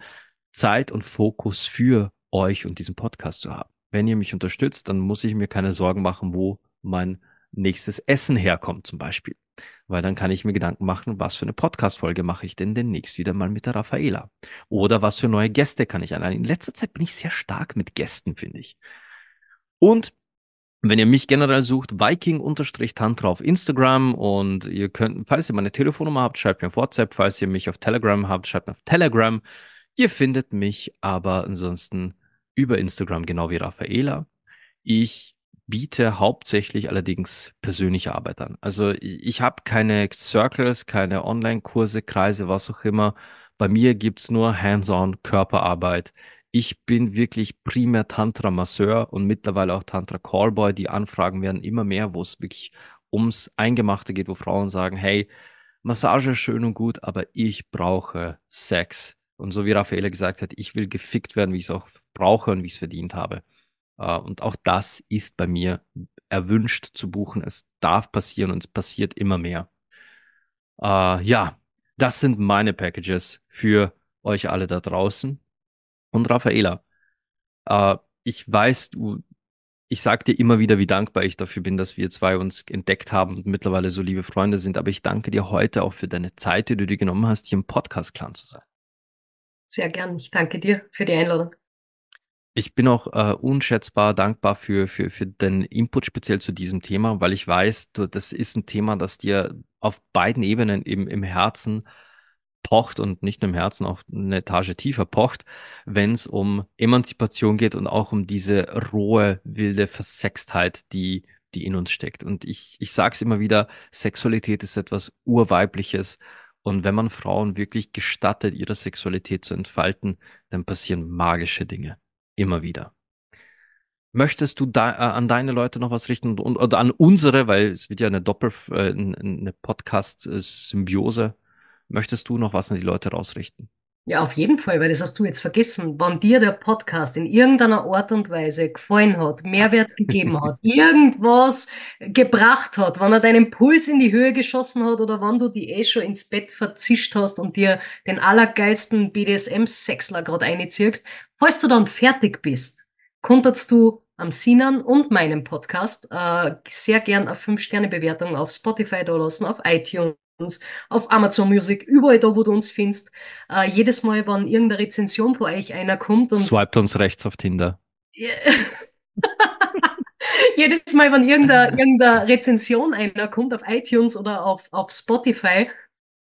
Zeit und Fokus für euch und diesen Podcast zu haben. Wenn ihr mich unterstützt, dann muss ich mir keine Sorgen machen, wo mein nächstes Essen herkommt zum Beispiel. Weil dann kann ich mir Gedanken machen, was für eine Podcast-Folge mache ich denn demnächst wieder mal mit der Raffaela? Oder was für neue Gäste kann ich einladen? In letzter Zeit bin ich sehr stark mit Gästen, finde ich. Und wenn ihr mich generell sucht, Viking-Tantra auf Instagram und ihr könnt, falls ihr meine Telefonnummer habt, schreibt mir auf WhatsApp, falls ihr mich auf Telegram habt, schreibt mir auf Telegram. Ihr findet mich aber ansonsten über Instagram genau wie Raffaela. Ich biete hauptsächlich allerdings persönliche Arbeit an. Also ich habe keine Circles, keine Online-Kurse, Kreise, was auch immer. Bei mir gibt's nur Hands-on Körperarbeit ich bin wirklich primär Tantra-Masseur und mittlerweile auch Tantra-Callboy. Die Anfragen werden immer mehr, wo es wirklich ums Eingemachte geht, wo Frauen sagen, hey, Massage ist schön und gut, aber ich brauche Sex. Und so wie Raffaele gesagt hat, ich will gefickt werden, wie ich es auch brauche und wie ich es verdient habe. Uh, und auch das ist bei mir erwünscht zu buchen. Es darf passieren und es passiert immer mehr. Uh, ja, das sind meine Packages für euch alle da draußen und Raffaela. Äh, ich weiß, du, ich sag dir immer wieder, wie dankbar ich dafür bin, dass wir zwei uns entdeckt haben und mittlerweile so liebe Freunde sind. Aber ich danke dir heute auch für deine Zeit, die du dir genommen hast, hier im Podcast-Clan zu sein. Sehr gern. Ich danke dir für die Einladung. Ich bin auch äh, unschätzbar dankbar für, für, für den Input speziell zu diesem Thema, weil ich weiß, du, das ist ein Thema, das dir auf beiden Ebenen eben im Herzen pocht und nicht nur im Herzen, auch eine Etage tiefer pocht, wenn es um Emanzipation geht und auch um diese rohe, wilde Versextheit, die, die in uns steckt. Und ich, ich sage es immer wieder, Sexualität ist etwas Urweibliches. Und wenn man Frauen wirklich gestattet, ihre Sexualität zu entfalten, dann passieren magische Dinge. Immer wieder. Möchtest du da, äh, an deine Leute noch was richten und, oder an unsere, weil es wird ja eine Doppel, äh, eine Podcast-Symbiose Möchtest du noch was an die Leute rausrichten? Ja, auf jeden Fall, weil das hast du jetzt vergessen. Wenn dir der Podcast in irgendeiner Art und Weise gefallen hat, Mehrwert gegeben hat, (laughs) irgendwas gebracht hat, wenn er deinen Puls in die Höhe geschossen hat oder wenn du die eh schon ins Bett verzischt hast und dir den allergeilsten BDSM-Sexler gerade einziehst, falls du dann fertig bist, konntest du am Sinan und meinem Podcast äh, sehr gern eine 5-Sterne-Bewertung auf Spotify da lassen, auf iTunes auf Amazon Music, überall da, wo du uns findest. Äh, jedes Mal, wenn irgendeine Rezension von euch einer kommt und. Swiped uns rechts auf Tinder. (laughs) jedes Mal, wenn irgendeine, (laughs) irgendeine Rezension einer kommt auf iTunes oder auf, auf Spotify,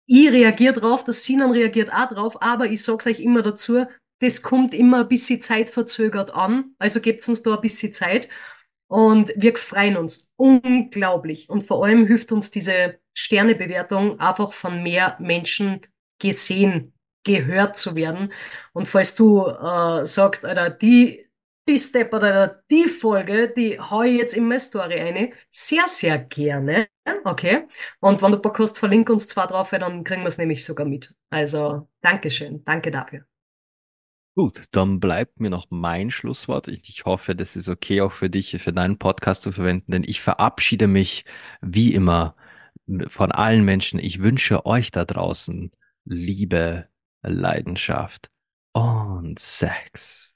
ich reagiere drauf, das Sinan reagiert auch drauf, aber ich sag's euch immer dazu, das kommt immer ein bisschen zeitverzögert an, also gebt uns da ein bisschen Zeit. Und wir freuen uns unglaublich. Und vor allem hilft uns diese Sternebewertung einfach von mehr Menschen gesehen, gehört zu werden. Und falls du äh, sagst, Alter, die, die Step oder die Folge, die hau ich jetzt in meine Story eine, sehr, sehr gerne. Okay. Und wenn du Bock hast, verlink uns zwar drauf, weil dann kriegen wir es nämlich sogar mit. Also, Dankeschön. Danke dafür. Gut, dann bleibt mir noch mein Schlusswort. Ich, ich, hoffe, das ist okay auch für dich, für deinen Podcast zu verwenden, denn ich verabschiede mich wie immer von allen Menschen. Ich wünsche euch da draußen Liebe, Leidenschaft und Sex.